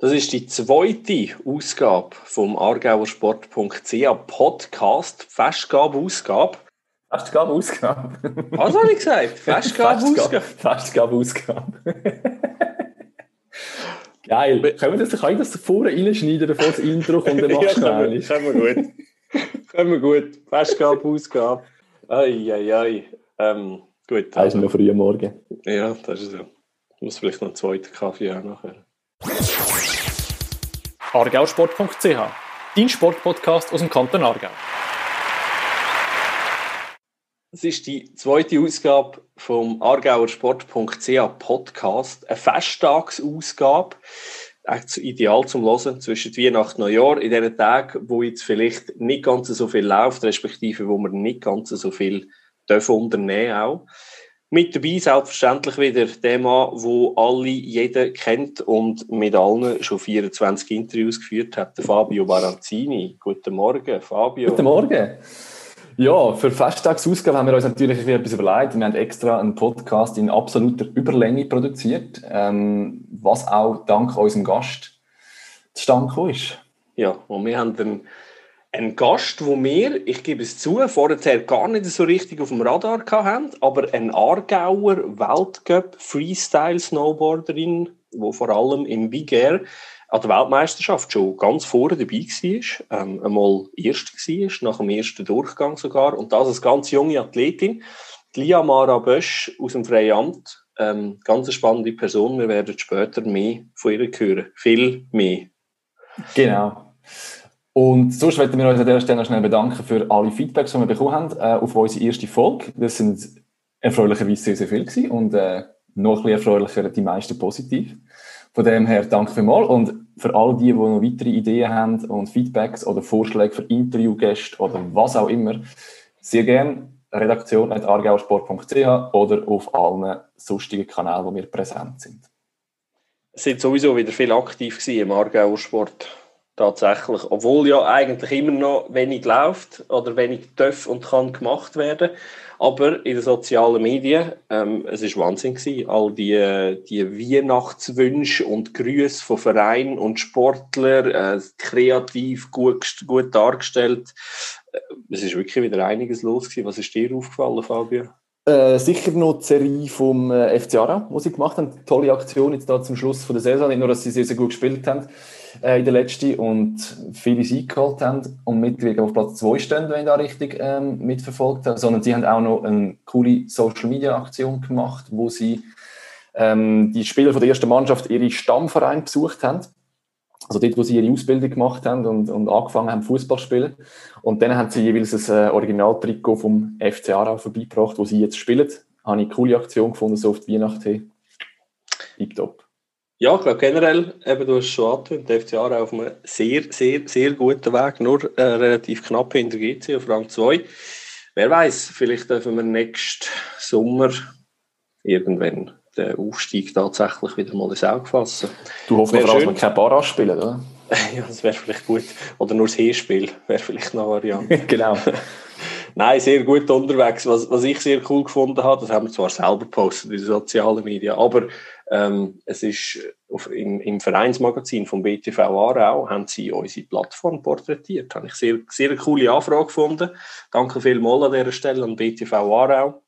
Das ist die zweite Ausgabe vom Aargauersport.ch Podcast, Festgabe-Ausgabe. Festgabe-Ausgabe? Was habe ich gesagt? Festgabe-Ausgabe. Festgabe-Ausgabe. Geil. Können wir das, kann ich das vorne reinschneiden, bevor das Intro kommt, dann machst ja, können, wir, können wir gut. können wir gut. Festgabe-Ausgabe. Ei, ei, ei. Ähm, gut. Das ist noch früh am Morgen. Ja, das ist so. Ich muss vielleicht noch einen zweiten Kaffee auch nachher. argausport.ch, dein Sportpodcast aus dem Kanton Aargau. Es ist die zweite Ausgabe vom Aargauersport.ch Podcast, eine Festtagsausgabe. Echt ideal zum Hören zwischen Weihnachten und Neujahr, in diesen Tagen, wo jetzt vielleicht nicht ganz so viel läuft, respektive wo man nicht ganz so viel unternehmen auch. Mit dabei selbstverständlich wieder der Mann, wo alle jeder kennt und mit allen schon 24 Interviews geführt hat, der Fabio Baranzini. Guten Morgen, Fabio. Guten Morgen. Ja, für Festtagsausgabe haben wir uns natürlich etwas überlegt. Wir haben extra einen Podcast in absoluter Überlänge produziert, ähm, was auch dank unserem Gast zustande ist. Ja, und wir haben dann ein Gast, wo wir, ich gebe es zu, vorher gar nicht so richtig auf dem Radar hatten, aber ein Aargauer Weltcup Freestyle Snowboarderin, wo vor allem im Big Air an der Weltmeisterschaft schon ganz vorne dabei war, ähm, einmal Erste war, nach dem ersten Durchgang sogar, und das als ganz junge Athletin, die Lia Mara Bösch aus dem Freiamt, ähm, ganz eine spannende Person, wir werden später mehr von ihr hören, viel mehr. Genau. Und sonst möchten wir uns an dieser Stelle noch schnell bedanken für alle Feedbacks, die wir bekommen haben äh, auf unsere erste Folge. Das sind erfreulicherweise sehr, sehr viel gewesen und äh, noch ein erfreulicher die meisten positiv. Von dem her danke vielmals und für all die, die noch weitere Ideen haben und Feedbacks oder Vorschläge für Interviewgäste oder was auch immer, sehr gerne redaktion.argauersport.ch oder auf allen sonstigen Kanälen, wo wir präsent sind. Es sind sowieso wieder viel aktiv im Aargauer Sport tatsächlich. Obwohl ja eigentlich immer noch wenig läuft oder wenig darf und kann gemacht werden. Aber in den sozialen Medien, ähm, es ist Wahnsinn gewesen, all die, die Weihnachtswünsche und Grüße von Vereinen und Sportlern, äh, kreativ, gut, gut dargestellt. Äh, es ist wirklich wieder einiges los gewesen. Was ist dir aufgefallen, Fabio? Äh, sicher noch die Serie vom äh, FC Ara, die sie gemacht haben. Tolle Aktion jetzt da zum Schluss von der Saison. Nicht nur, dass sie sehr, sehr gut gespielt haben äh, in der letzten und viele Siege geholt haben und mittlerweile auf Platz 2 stehen, wenn ich da richtig ähm, mitverfolgt habe, sondern sie haben auch noch eine coole Social-Media-Aktion gemacht, wo sie ähm, die Spieler von der ersten Mannschaft ihre Stammverein besucht haben also dort, wo sie ihre Ausbildung gemacht haben und, und angefangen haben, Fußball zu spielen. Und dann haben sie jeweils ein äh, Originaltrikot vom FC Aarau vorbeigebracht, wo sie jetzt spielen. Habe ich eine coole Aktion gefunden, so auf die Weihnacht hin. Tipptopp. Ja, ich glaube generell, eben, du hast schon angetönt, der FC Aarau auf einem sehr, sehr, sehr guten Weg, nur äh, relativ knapp hinter GC auf Rang 2. Wer weiß, vielleicht dürfen wir nächsten Sommer irgendwann den Aufstieg tatsächlich wieder mal ins Auge fassen. Du hoffst noch, dass wir kein Barrage spielen, oder? ja, das wäre vielleicht gut. Oder nur das Hinspiel wäre vielleicht noch eine Variante. genau. Nein, sehr gut unterwegs. Was, was ich sehr cool gefunden habe, das haben wir zwar selber gepostet in den sozialen Medien, aber ähm, es ist auf, im, im, Vereinsmagazin vom BTV Aarau haben sie unsere Plattform porträtiert. Habe ich sehr, sehr coole Anfrage gefunden. Danke vielmals an dieser Stelle an BTV Aarau.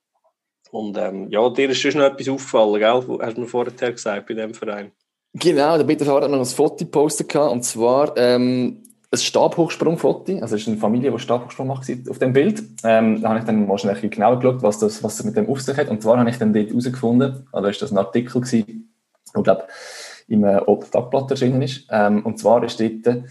Und ähm, ja, dir ist schon noch etwas aufgefallen, gell? Hast du mir vorher gesagt bei diesem Verein? Genau, der BTV hat noch ein Foto gepostet und zwar ähm, ein Stabhochsprungfoto. Also es ist eine Familie, die Stabhochsprung macht auf dem Bild. Ähm, da habe ich dann mal schnell genauer geschaut, was das, was das mit dem auf sich hat. Und zwar habe ich dann dort herausgefunden, oder ist das ein Artikel gewesen, ich glaube im äh, Tagblatt erschienen ist. Ähm, und zwar ist dort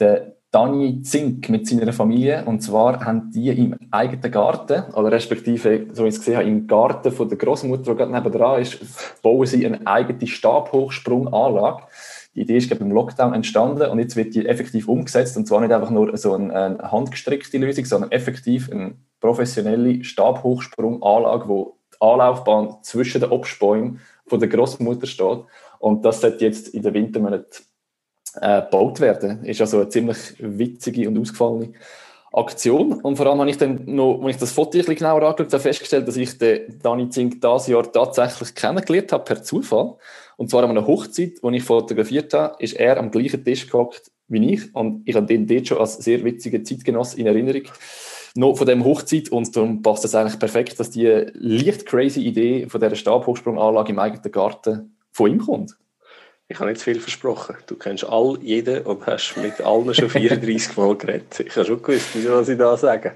der Dani Zink mit seiner Familie. Und zwar haben die im eigenen Garten, oder respektive, so wie ich es gesehen habe, im Garten von der Großmutter, die gerade nebenan ist, bauen sie eine eigene Stabhochsprunganlage. Die Idee ist glaube im Lockdown entstanden und jetzt wird die effektiv umgesetzt. Und zwar nicht einfach nur so eine, eine handgestrickte Lösung, sondern effektiv eine professionelle Stabhochsprunganlage, wo die Anlaufbahn zwischen den Obstbäumen von der Großmutter steht. Und das sollte jetzt in den Wintermonaten äh, gebaut werden. Ist also eine ziemlich witzige und ausgefallene Aktion. Und vor allem habe ich dann noch, wenn ich das Foto ein bisschen genauer angeschaut habe, festgestellt, dass ich den Dani Zink dieses Jahr tatsächlich kennengelernt habe, per Zufall. Und zwar an einer Hochzeit, die ich fotografiert habe, ist er am gleichen Tisch gehockt wie ich. Und ich habe den dort schon als sehr witzigen Zeitgenoss in Erinnerung. Noch von dem Hochzeit. Und darum passt es eigentlich perfekt, dass die leicht crazy Idee von dieser Stabhochsprunganlage im eigenen Garten von ihm kommt. Ich habe nicht zu viel versprochen. Du kennst all jeden und hast mit allen schon 34 Mal geredet. Ich habe schon gewusst, was ich da sage.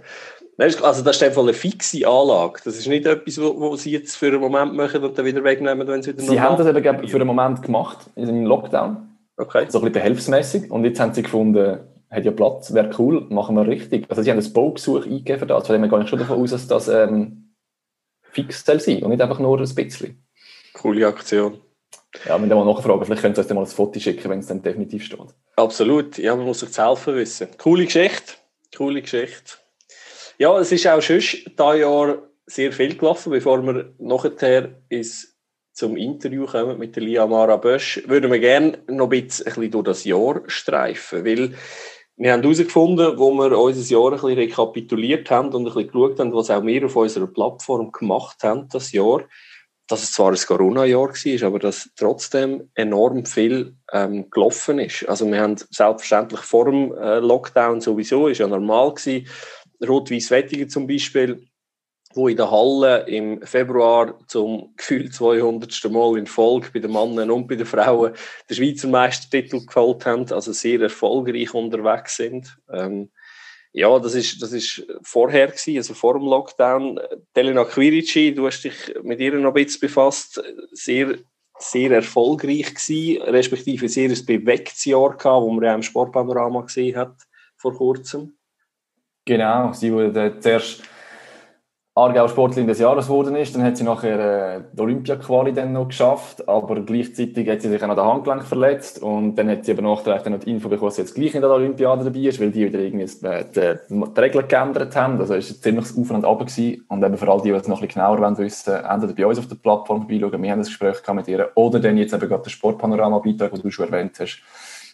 Also das ist einfach eine fixe Anlage. Das ist nicht etwas, was sie jetzt für einen Moment machen und dann wieder wegnehmen, wenn sie wieder Sie haben das eben für einen Moment gemacht, im Lockdown. Okay. So ein bisschen behelfsmäßig. Und jetzt haben sie gefunden, hat ja Platz, wäre cool, machen wir richtig. Also sie haben ein Baugesuch eingegeben für das. Von dem gehe ich schon davon aus, dass das ähm, fix soll sein und nicht einfach nur ein bisschen. Coole Aktion. Ja, ihr mal nachfragen, vielleicht könnt ihr euch dann mal ein Foto schicken, wenn es dann definitiv steht. Absolut, ja, man muss sich zu helfen wissen. Coole Geschichte, coole Geschichte. Ja, es ist auch schon dieses Jahr sehr viel gelaufen, bevor wir nachher ins zum Interview kommen mit der Lia Mara Bösch, würden wir gerne noch ein bisschen durch das Jahr streifen, weil wir haben herausgefunden, wo wir unser Jahr ein bisschen rekapituliert haben und ein bisschen geschaut haben, was auch wir auf unserer Plattform gemacht haben, das Jahr, dass es zwar ein Corona-Jahr war, aber dass trotzdem enorm viel ähm, gelaufen ist. Also wir haben selbstverständlich vor dem äh, Lockdown sowieso, ist ja normal gewesen, Rot-Weiß Wettigen zum Beispiel, wo in der Halle im Februar zum Gefühl 200. Mal in Folge bei den Männern und bei den Frauen den Schweizer Meistertitel geholt haben, also sehr erfolgreich unterwegs sind. Ähm, ja, das ist, das ist vorher gewesen, also vor dem Lockdown. Telena Quirici, du hast dich mit ihr noch ein bisschen befasst, sehr, sehr erfolgreich gewesen, respektive sehr ein bewegtes Jahr gehabt, wo man ja im Sportpanorama gesehen hat, vor kurzem. Genau, sie wurde zuerst Aargau Sportlerin des Jahres geworden ist. Dann hat sie nachher äh, die Olympia-Quali dann noch geschafft, aber gleichzeitig hat sie sich auch noch den Handgelenk verletzt und dann hat sie aber nachträglich dann noch die Info bekommen, dass sie jetzt gleich in der Olympiade dabei ist, weil die wieder irgendwie äh, die, die Regeln geändert haben. Also es war ziemlich Auf und Ab und eben für all die, die es noch ein bisschen genauer wollen wissen, entweder bei uns auf der Plattform vorbeischauen, wir haben ein Gespräch mit ihr, oder dann jetzt eben gerade der Sportpanorama-Beitrag, den du schon erwähnt hast,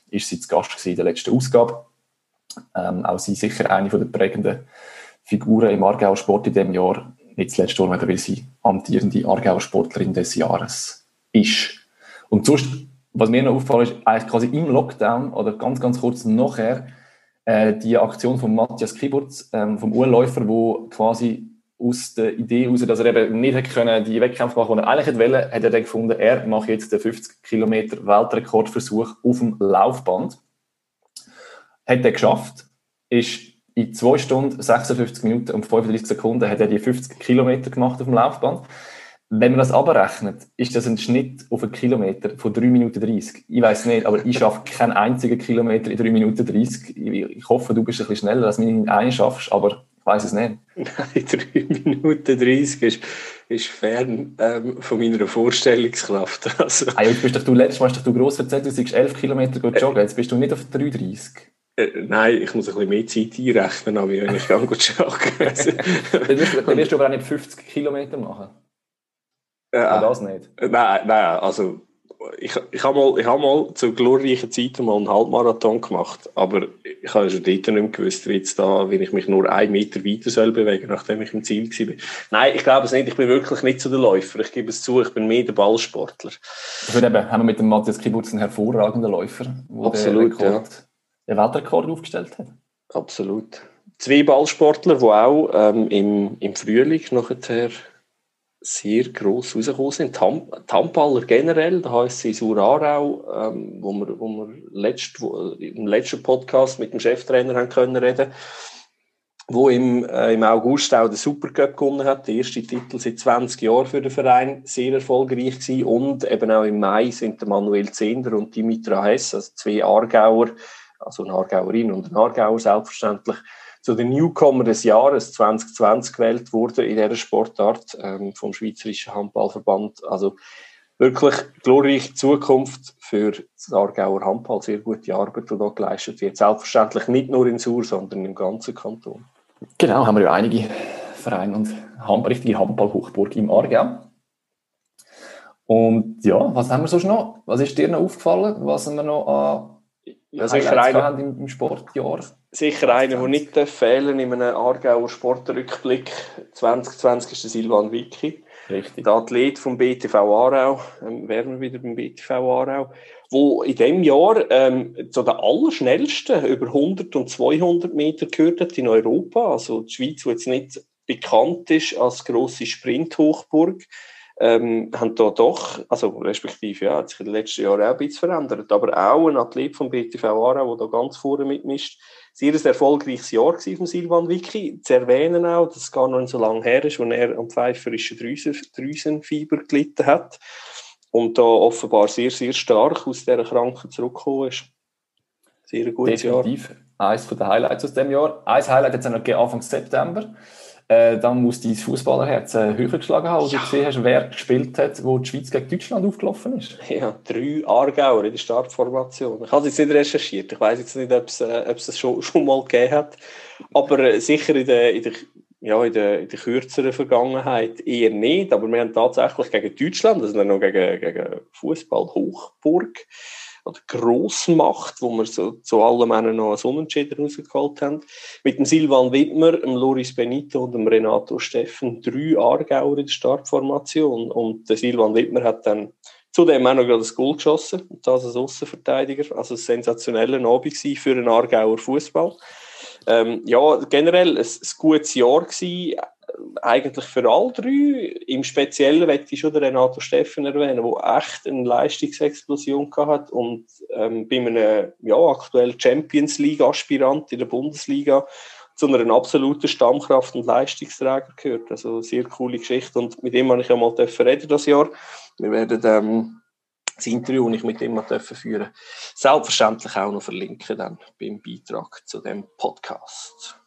ist sie zu Gast gewesen in der letzten Ausgabe. Ähm, auch sie sicher eine von den prägenden Figuren im Aargauer Sport in diesem Jahr, nicht zuletzt auch, weil sie amtierende Aargauer Sportlerin des Jahres ist. Und sonst, was mir noch auffällt, ist eigentlich quasi im Lockdown oder ganz, ganz kurz nachher äh, die Aktion von Matthias Kiburz, ähm, vom Urläufer, wo quasi aus der Idee heraus, dass er eben nicht hätte können, die Wettkämpfe machen, die er eigentlich wollte, hat er dann gefunden, er macht jetzt den 50 Kilometer Weltrekordversuch auf dem Laufband. Hat er geschafft, ist in 2 Stunden, 56 Minuten und 35 Sekunden hat er die 50 Kilometer gemacht auf dem Laufband. Wenn man das abrechnet, ist das ein Schnitt auf einen Kilometer von 3 Minuten 30. Ich weiß nicht, aber ich schaffe keinen einzigen Kilometer in 3 Minuten 30. Ich hoffe, du bist ein bisschen schneller, dass du einen schaffst, aber ich weiß es nicht. Nein, 3 Minuten 30 ist, ist fern ähm, von meiner Vorstellungskraft. Also. Ah, jetzt bist doch du letztes Mal hast du gross erzählt, du sagst 11 Kilometer joggen, jetzt bist du nicht auf 3,30. Äh, nein, ich muss ein bisschen mehr Zeit einrechnen, aber wenn ich gehe joggen. dann, wirst dann wirst du aber auch nicht 50 Kilometer machen. Äh, das nicht? Äh, nein, nein, also ich, ich habe mal, hab mal zu glorreichen Zeiten mal einen Halbmarathon gemacht, aber ich habe schon dort nicht gewusst, wie, jetzt da, wenn ich mich nur einen Meter weiter soll bewegen, nachdem ich im Ziel war. Nein, ich glaube es nicht. Ich bin wirklich nicht so der Läufer. Ich gebe es zu, ich bin mehr der Ballsportler. Ich würde eben, haben wir mit dem Matthias Kiburz einen hervorragenden Läufer, Absolut, ja den Weltrekord aufgestellt hat. Absolut. Zwei Ballsportler, die auch ähm, im, im Frühling nachher sehr gross rausgekommen sind. Die Handballer generell, da heisst sie Surarau, ähm, wo wir, wo wir letzt, wo, im letzten Podcast mit dem Cheftrainer haben können reden wo im, äh, im August auch den Supercup gewonnen hat, der erste Titel seit 20 Jahren für den Verein, sehr erfolgreich gewesen. Und eben auch im Mai sind der Manuel Zehnder und Dimitra Hess, also zwei Aargauer, also Aargauerin und ein Aargauer selbstverständlich, zu den Newcomer des Jahres 2020 gewählt wurde in dieser Sportart ähm, vom Schweizerischen Handballverband. Also wirklich glorreiche Zukunft für das Aargauer Handball. Sehr gute Arbeit, die da geleistet wird. Selbstverständlich nicht nur in Sur, sondern im ganzen Kanton. Genau, haben wir ja einige Vereine und Hand, richtige Handball-Hochburg im Aargau. Und ja, was haben wir sonst noch? Was ist dir noch aufgefallen, was wir noch an ja, sicher einer, im, im Sportjahr? Sicher einer, der nicht fehlen in einem Aargauer Sportrückblick 2020 ist der Silvan Vicky. Richtig. Der Athlet vom BTV Aarau, ähm, wären wir wieder beim BTV Aarau, wo in dem Jahr ähm, zu den allerschnellsten über 100 und 200 Meter gehört hat in Europa. Also die Schweiz, die jetzt nicht bekannt ist als grosse Sprinthochburg, ähm, haben da doch, also respektive, ja, hat sich in den letzten Jahren auch ein bisschen verändert, aber auch ein Athlet vom BTV Aarau, der da ganz vorne mitmischt, sehr ein erfolgreiches Jahr von Silvan Vicky. Zu erwähnen auch, dass es gar noch nicht so lange her ist, als er am pfeiferischen Drüsen, Drüsenfieber gelitten hat und da offenbar sehr, sehr stark aus dieser Krankheit zurückgekommen ist. Sehr gutes Definitiv. Jahr. Eines der Highlights aus dem Jahr. Ein Highlight jetzt noch Anfang September. Äh, dann muss dein Fußballerherz äh, höher geschlagen haben, als ja. du gesehen hast, wer gespielt hat, wo die Schweiz gegen Deutschland aufgelaufen ist. Ja, drei Aargauer in der Startformation. Ich habe es jetzt nicht recherchiert. Ich weiß jetzt nicht, ob es, äh, ob es schon, schon mal gegeben hat. Aber äh, sicher in der, in der ja, in der, in der kürzeren Vergangenheit eher nicht, aber wir haben tatsächlich gegen Deutschland, also noch gegen, gegen Fußball-Hochburg, oder Grossmacht, wo wir so, zu allem noch einen Unentschieden rausgeholt haben. Mit dem Silvan Wittmer, dem Loris Benito und dem Renato Steffen drei Aargauer in der Startformation. Und der Silvan Wittmer hat dann zudem auch noch gerade das Goal geschossen, und das als Außenverteidiger. Also ein sensationeller Abend für einen Aargauer Fußball. Ähm, ja, generell ein, ein gutes Jahr gewesen, eigentlich für alle drei. Im Speziellen möchte ich schon Renato Steffen erwähnen, der echt eine Leistungsexplosion hat und ähm, bei einem ja, aktuell Champions League-Aspirant in der Bundesliga zu einer absoluten Stammkraft und Leistungsträger gehört. Also sehr coole Geschichte und mit ihm habe ich ja mal reden das Jahr. Wir werden ähm, das Interview, das ich mit ihm dürfen führen selbstverständlich auch noch verlinken dann beim Beitrag zu dem Podcast.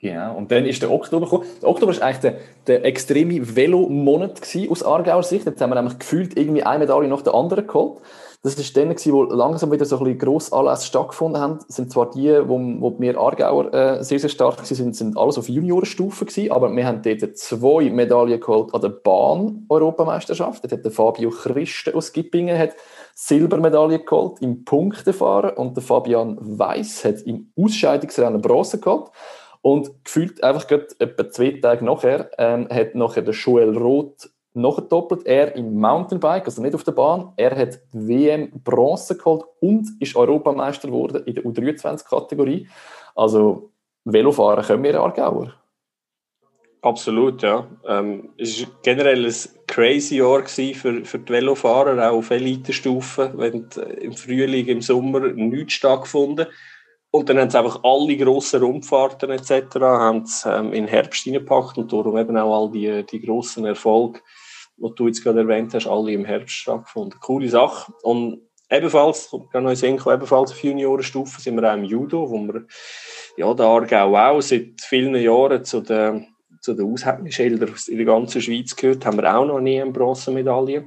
Genau, und dann ist der Oktober gekommen. Der Oktober war eigentlich der, der extreme Velo-Monat aus Aargauer Sicht. Jetzt haben wir nämlich gefühlt irgendwie eine Medaille nach der anderen geholt. Das war dann, wo langsam wieder so ein bisschen Grossanlässe stattgefunden haben. Das sind zwar die, wo, wo wir Aargauer äh, sehr, sehr stark waren, sind alles auf Juniorenstufe gewesen, aber wir haben dort zwei Medaillen geholt an der Bahn-Europameisterschaft. Dort hat der Fabio Christen aus Gippingen hat Silbermedaille geholt im Punktefahren und der Fabian Weiss hat im Ausscheidungsrennen Bronze geholt. Und gefühlt einfach etwa zwei Tage nachher ähm, hat nachher der Joel Roth noch doppelt. Er im Mountainbike, also nicht auf der Bahn. Er hat WM Bronze geholt und ist Europameister geworden in der U23-Kategorie. Also Velofahren können wir Aargauer. Absolut, ja. Ähm, es war generell ein crazy Jahr für, für die Velofahrer, auch auf Elitestufen. Wenn im Frühling, im Sommer nichts stattgefunden und dann haben sie einfach alle grossen Rundfahrten etc. Haben sie, ähm, in Herbst reingepackt und darum eben auch all die, die grossen Erfolge, die du jetzt gerade erwähnt hast, alle im Herbst stattgefunden. Coole Sache. Und ebenfalls, ich kann euch sehen, ebenfalls auf Juniorenstufe sind wir auch im Judo, wo wir ja, der Aargau auch seit vielen Jahren zu den, zu den Aushängeschildern in der ganzen Schweiz gehört, haben wir auch noch nie eine Bronzemedaille.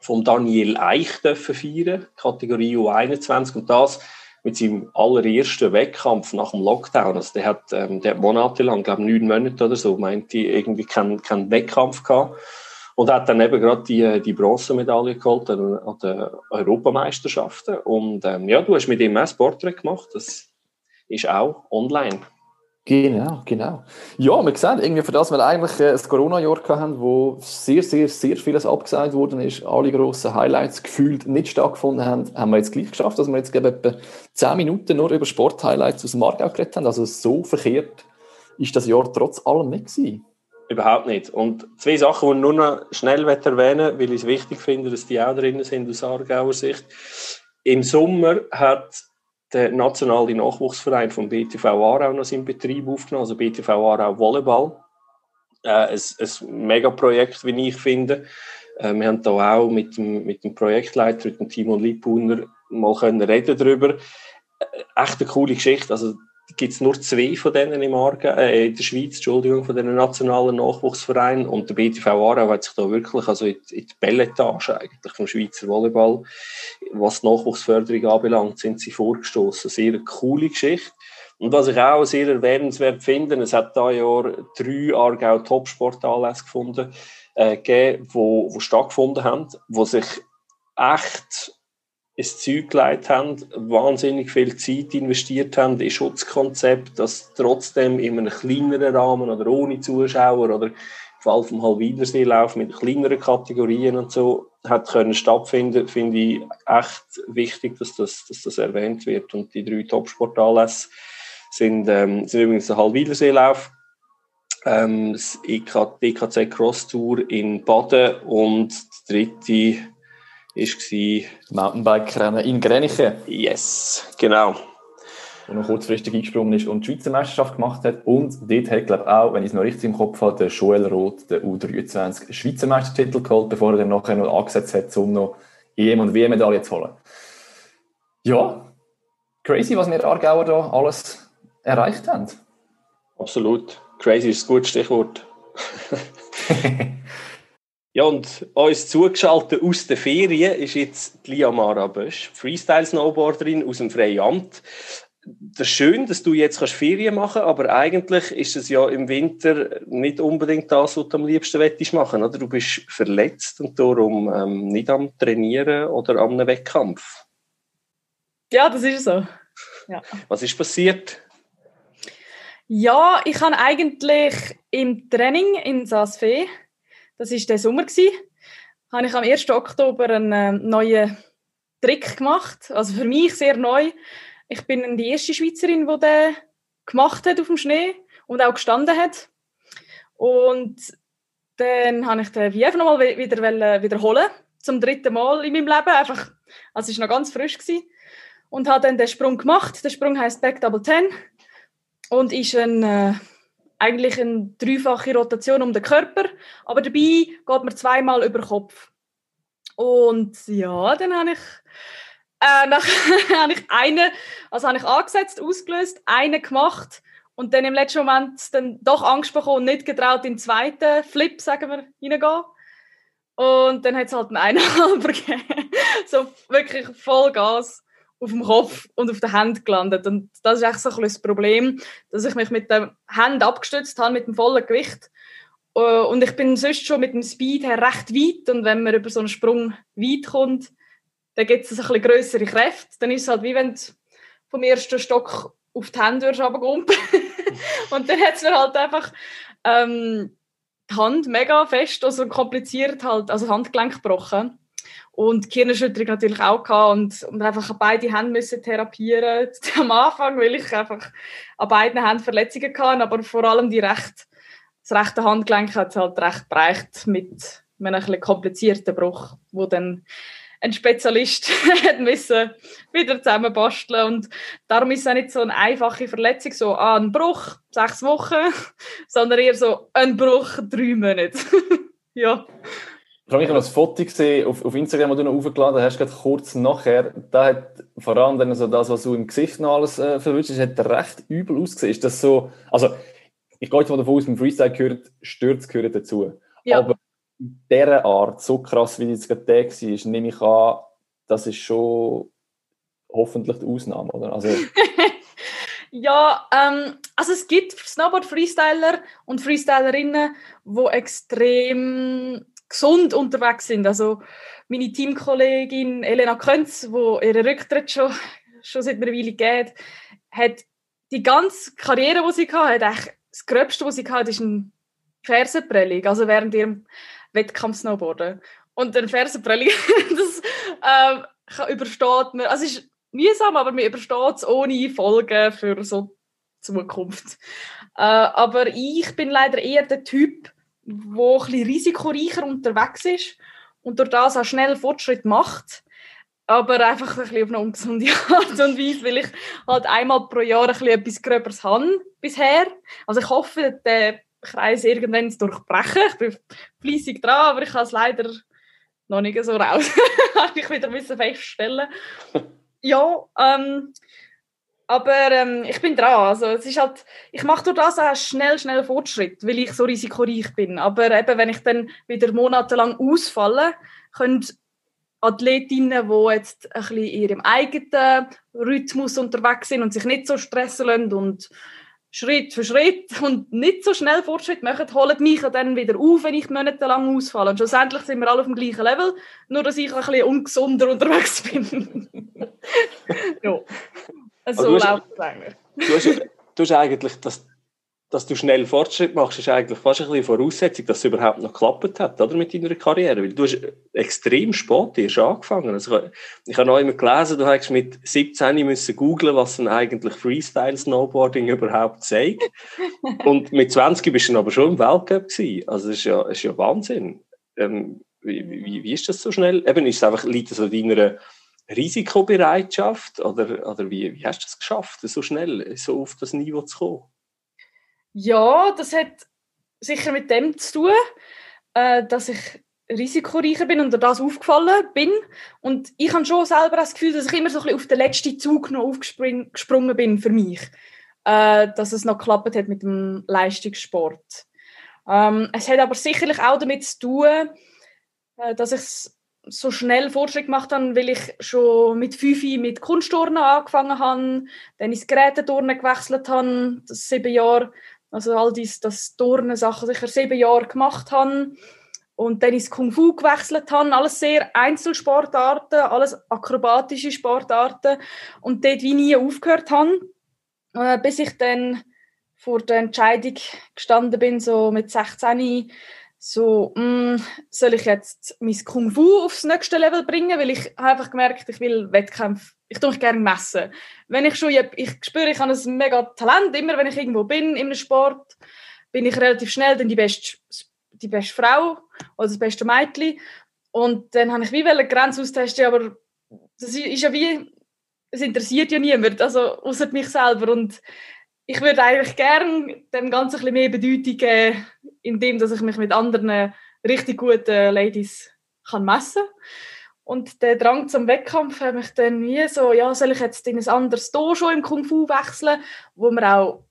Vom Daniel Eich dürfen feiern, Kategorie U21 und das mit seinem allerersten Wettkampf nach dem Lockdown. Also der hat, ähm, der hat monatelang, glaube ich, neun Monate oder so, meinte irgendwie keinen kein Wettkampf gehabt. Und hat dann eben gerade die, die Bronzemedaille geholt an, den Europameisterschaften. Und ähm, ja, du hast mit ihm auch Sporttrack gemacht. Das ist auch online. Genau, genau. Ja, wir sehen, irgendwie für das wir eigentlich äh, ein Corona-Jahr hatten, wo sehr, sehr, sehr vieles abgesagt worden ist, alle grossen Highlights gefühlt nicht stattgefunden haben, haben wir jetzt gleich geschafft, dass wir jetzt glaube etwa 10 Minuten nur über Sport-Highlights aus dem Aargau geredet haben. Also so verkehrt ist das Jahr trotz allem nicht gewesen. Überhaupt nicht. Und zwei Sachen, die ich nur noch schnell erwähnen weil ich es wichtig finde, dass die auch drin sind aus Aargauer Sicht. Im Sommer hat der nationale Nachwuchsverein vom BTV Aarau noch seinen Betrieb aufgenommen, also BTV Aarau Volleyball. Äh, ein, ein Megaprojekt, wie ich finde. Äh, wir haben da auch mit dem, mit dem Projektleiter, mit dem Timo Liebhuner, mal können reden darüber. Äh, echt eine coole Geschichte. Also, gibt es nur zwei von denen im Arge, äh, in der Schweiz, Entschuldigung, von den nationalen Nachwuchsvereinen. Und der BTV Aarau hat sich da wirklich also in, in die Belletage eigentlich vom Schweizer Volleyball, was die Nachwuchsförderung anbelangt, sind sie vorgestoßen. Sehr coole Geschichte. Und was ich auch sehr erwähnenswert finde, es hat da Jahr drei Aargau Topsportanlässe gefunden, äh, gegeben, wo, wo stattgefunden haben, wo sich echt ins Zeug gelegt haben, wahnsinnig viel Zeit investiert haben in Schutzkonzept, das trotzdem in einem kleineren Rahmen oder ohne Zuschauer oder im Fall vom Halbwiederseelauf mit kleineren Kategorien und so hat können stattfinden, finde ich echt wichtig, dass das, dass das erwähnt wird. Und die drei Topsportanlässe sind, ähm, sind übrigens der Halbwiederseelauf, ähm, das IKC Cross Tour in Baden und die dritte war Mountainbike-Rennen in Greniche. Yes, genau. Wo noch kurzfristig eingesprungen ist und die Schweizer Meisterschaft gemacht hat. Und dort hat, glaube ich, auch, wenn ich es noch richtig im Kopf habe, der Joel Roth den U23 Schweizer Meistertitel geholt, bevor er dann nachher noch angesetzt hat, um noch EM- und WM-Medaille zu holen. Ja, crazy, was wir Aargauer da alles erreicht haben. Absolut. Crazy ist ein gutes Stichwort. ja, und uns zugeschaltet aus den Ferien ist jetzt Liamara Bösch, Freestyle-Snowboarderin aus dem Freiamt. Das ist schön, dass du jetzt Ferien machen kannst, aber eigentlich ist es ja im Winter nicht unbedingt das, was du am liebsten möchtest machen, oder? Du bist verletzt und darum ähm, nicht am Trainieren oder am Wettkampf. Ja, das ist so. Ja. Was ist passiert? Ja, ich habe eigentlich im Training in Saasfee, das war der Sommer, gewesen, habe ich am 1. Oktober einen äh, neuen Trick gemacht. Also für mich sehr neu. Ich bin die erste Schweizerin, die den gemacht hat auf dem Schnee und auch gestanden hat. Und dann habe ich den einfach nochmal wieder wiederholen, zum dritten Mal in meinem Leben. Einfach, also es war noch ganz frisch. Gewesen. Und habe dann den Sprung gemacht. Der Sprung heißt Back Double Ten und ist ein, äh, eigentlich eine dreifache Rotation um den Körper, aber dabei geht man zweimal über den Kopf. Und ja, dann habe ich, äh, nach, ich eine, also habe ich angesetzt, ausgelöst, eine gemacht und dann im letzten Moment dann doch Angst bekommen und nicht getraut in den zweiten Flip, sagen wir, hineingehen. Und dann hat es halt einen eineinhalber gegeben. so wirklich voll Gas auf dem Kopf und auf der Hand gelandet. Und das ist echt so ein das Problem, dass ich mich mit der Hand abgestützt habe, mit dem vollen Gewicht. Äh, und ich bin sonst schon mit dem Speed her recht weit. Und wenn man über so einen Sprung weit kommt, dann gibt es ein bisschen größere Kräfte. Dann ist es halt wie wenn du vom ersten Stock auf die Hände runtergumpen Und dann hat es mir halt einfach ähm, die Hand mega fest, also kompliziert halt, also Handgelenk gebrochen und Kirnerschütterung natürlich auch gehabt und, und einfach beide Hände müssen therapieren am Anfang, weil ich einfach an beiden Händen Verletzungen hatte, aber vor allem die recht, das rechte Handgelenk hat halt recht bereicht mit einem ein komplizierten Bruch, wo dann ein Spezialist hat müssen wieder zusammenbasteln und darum ist es auch nicht so eine einfache Verletzung, so ah, ein Bruch, sechs Wochen, sondern eher so ein Bruch, drei Monate. ja. Ich habe mich noch ein Foto gesehen auf, auf Instagram, das du noch aufgeladen hast, gerade kurz nachher. Da hat vor allem dann so das, was du im Gesicht noch alles äh, verwünscht hast, hat recht übel ausgesehen. Ist das so, also, ich gehe jetzt mal davon aus, beim Freestyle gehört, Stürze gehören dazu. Ja. Aber in dieser Art, so krass wie jetzt gerade der war, nehme ich an, das ist schon hoffentlich die Ausnahme, oder? Also, Ja, ähm, also es gibt Snowboard-Freestyler und Freestylerinnen, die extrem gesund unterwegs sind. Also meine Teamkollegin Elena Könz, wo ihre Rücktritt schon, schon seit einer Weile geht, hat die ganze Karriere, die sie hatte, eigentlich das Gröbste, was sie hatte, ist ein Fersenprellung, also während ihrem Wettkampf Snowboarden. Und ein Fersenprellung, das ähm, übersteht man, also es ist mühsam, aber man übersteht es ohne Folgen für so Zukunft. Äh, aber ich bin leider eher der Typ, wo ein bisschen risikoreicher unterwegs ist und durch das auch schnell Fortschritt macht, aber einfach ein bisschen auf eine ungesunde Art und Weise, weil ich halt einmal pro Jahr ein bisschen etwas Gröberes habe bisher. Also ich hoffe, den Kreis irgendwann zu durchbrechen. Ich bin fleissig dran, aber ich kann es leider noch nicht so raus. ich wieder feststellen. Ja, ähm, aber ähm, ich bin dran. Also, es ist halt, ich mache durch das auch schnell, schnell Fortschritt, weil ich so risikoreich bin. Aber eben, wenn ich dann wieder monatelang ausfalle, können Athletinnen, die jetzt ein bisschen in ihrem eigenen Rhythmus unterwegs sind und sich nicht so stressen und Schritt für Schritt und nicht so schnell Fortschritt machen, holen mich dann wieder auf, wenn ich monatelang ausfalle. Und schlussendlich sind wir alle auf dem gleichen Level, nur dass ich ein bisschen ungesunder unterwegs bin. ja. Also, so läuft es eigentlich. Du hast, du hast eigentlich das dass du schnell Fortschritt machst, ist eigentlich fast ein bisschen Voraussetzung, dass es überhaupt noch geklappt hat, oder, mit deiner Karriere. Weil du hast extrem spät erst angefangen. Also ich, ich habe noch immer gelesen, du hast mit 17 müssen googlen, was denn eigentlich Freestyle-Snowboarding überhaupt sagt. Und mit 20 bist du dann aber schon im Weltcup gewesen. Also das ist ja, das ist ja Wahnsinn. Ähm, wie, wie, wie, ist das so schnell? Eben, ist es einfach, liegt es an deiner Risikobereitschaft? Oder, oder wie, wie hast du das geschafft, so schnell so auf das Niveau zu kommen? Ja, das hat sicher mit dem zu tun, äh, dass ich risikoreicher bin und durch das aufgefallen bin. Und ich habe schon selber das Gefühl, dass ich immer so ein bisschen auf den letzten Zug noch aufgesprungen bin für mich. Äh, dass es noch geklappt hat mit dem Leistungssport. Ähm, es hat aber sicherlich auch damit zu tun, äh, dass ich so schnell Fortschritt gemacht habe, weil ich schon mit fünf mit Kunstturnen angefangen habe, dann ins Geräteturnen gewechselt habe, das sieben Jahre also all dies, das Turnen-Sachen sicher sieben Jahre gemacht habe und dann ins Kung Fu gewechselt habe. Alles sehr Einzelsportarten, alles akrobatische Sportarten und dort wie nie aufgehört habe, äh, bis ich dann vor der Entscheidung gestanden bin, so mit 16, so, mh, mm, soll ich jetzt mein Kung Fu aufs nächste Level bringen, weil ich habe einfach gemerkt, ich will Wettkämpfe, ich tue mich gerne messen. Wenn ich schon, ich spüre, ich habe ein mega Talent, immer wenn ich irgendwo bin, in einem Sport, bin ich relativ schnell dann die beste, die beste Frau oder das beste Mädchen. Und dann habe ich wie eine Grenze austesten, aber das ist ja wie, es interessiert ja niemand, also außer mich selber. Und ich würde eigentlich gerne dem Ganzen ein bisschen mehr Bedeutung geben, indem dass ich mich mit anderen richtig guten Ladies kann messen kann. Und der Drang zum Wettkampf hat mich dann wie so, ja, soll ich jetzt in ein anderes Dojo im Kung Fu wechseln, wo man auch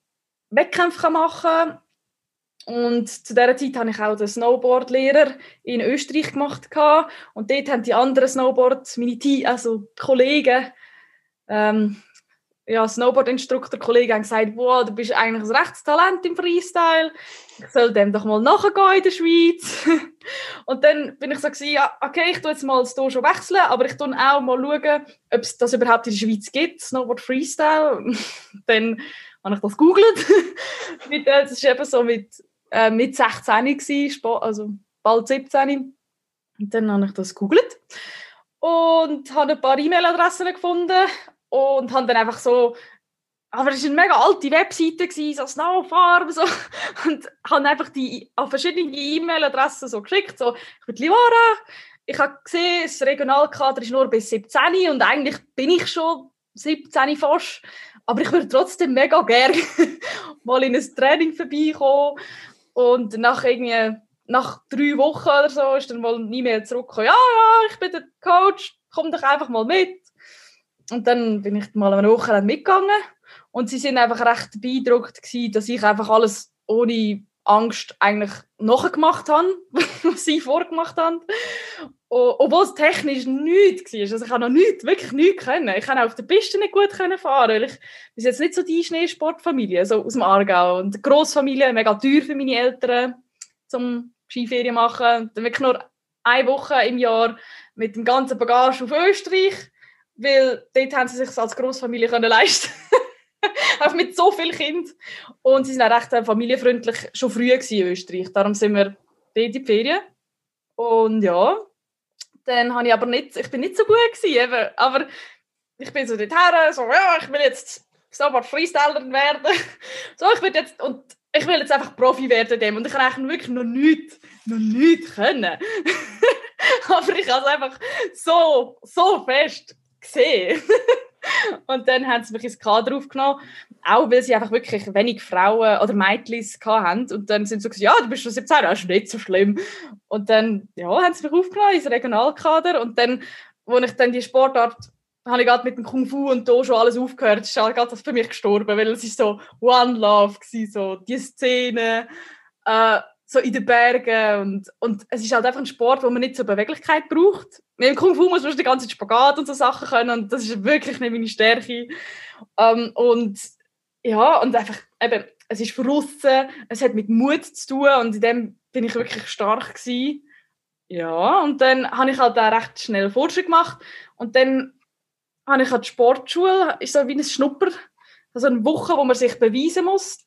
Wettkämpfe machen kann. Und zu dieser Zeit habe ich auch den Snowboardlehrer in Österreich gemacht. Und dort haben die anderen Snowboards, meine Team, also Kollegen, ähm, ja, Snowboard-Instruktor-Kollegen haben gesagt, wow, du bist eigentlich ein rechtes Talent im Freestyle. Ich soll dem doch mal nachgehen in der Schweiz. und dann bin ich so gewesen, ja, okay, ich tue jetzt mal das schon wechseln, aber ich tue auch mal schauen, ob es das überhaupt in der Schweiz gibt, Snowboard Freestyle. dann habe ich das gegoogelt. das war eben so mit, äh, mit 16 gewesen, also bald 17. Und dann habe ich das gegoogelt und habe ein paar E-Mail-Adressen gefunden und habe dann einfach so aber es war eine mega alte Webseite, so Snowfarm, so. Und habe einfach die an verschiedene E-Mail-Adressen so geschickt, so, ich bin Livara, ich habe gesehen, das Regionalkader ist nur bis 17 und eigentlich bin ich schon 17 fast, aber ich würde trotzdem mega gerne mal in ein Training vorbeikommen und nach irgendwie, nach drei Wochen oder so ist dann mal nie mehr zurückgekommen, ja, ja, ich bin der Coach, komm doch einfach mal mit. Und dann bin ich mal eine Woche mitgegangen und sie sind einfach recht beeindruckt gewesen, dass ich einfach alles ohne Angst eigentlich nachgemacht habe, was sie vorgemacht haben. Obwohl es technisch nichts war. Also ich habe noch nichts, wirklich nichts können. Ich kann auf der Piste nicht gut fahren, weil ich bis jetzt nicht so die Schneesportfamilie, so aus dem Aargau. Und Grossfamilie, mega teuer für meine Eltern, zum Skiferien machen. Dann wirklich nur eine Woche im Jahr mit dem ganzen Bagage auf Österreich weil dort haben sie sich als Großfamilie können leisten auch mit so viel Kind. Und sie sind auch recht äh, familienfreundlich schon früh in Österreich. Darum sind wir dort in die Ferien. Und ja dann habe ich aber nicht ich bin nicht so gut gewesen, aber ich bin so dort her, so ja ich will jetzt Snowboard Freestyler werden. So ich will jetzt und ich will jetzt einfach Profi werden dem. Und ich habe eigentlich wirklich noch nichts noch nichts können. Aber ich habe es einfach so so fest gesehen. und dann haben sie mich ins Kader aufgenommen, auch weil sie einfach wirklich wenig Frauen oder Mädchen hatten. Und dann sind sie so, ja, du bist schon 17, das ist nicht so schlimm. Und dann ja, haben sie mich aufgenommen ins Regionalkader. Und dann, als ich dann die Sportart habe ich gerade mit dem Kung Fu und da schon alles aufgehört. Es ist halt gerade für mich gestorben, weil es ist so One Love war, so die Szene. Äh, so in den Bergen und, und es ist halt einfach ein Sport, wo man nicht so Beweglichkeit braucht. Im Kung Fu muss man die ganze Spagat und so Sachen können und das ist wirklich nicht meine Stärke. Ähm, und ja, und einfach eben, es ist verrissen, es hat mit Mut zu tun und in dem bin ich wirklich stark gewesen. Ja, und dann habe ich halt auch recht schnell Forschung gemacht und dann habe ich halt die Sportschule, ist so wie ein Schnupper, also eine Woche, wo man sich beweisen muss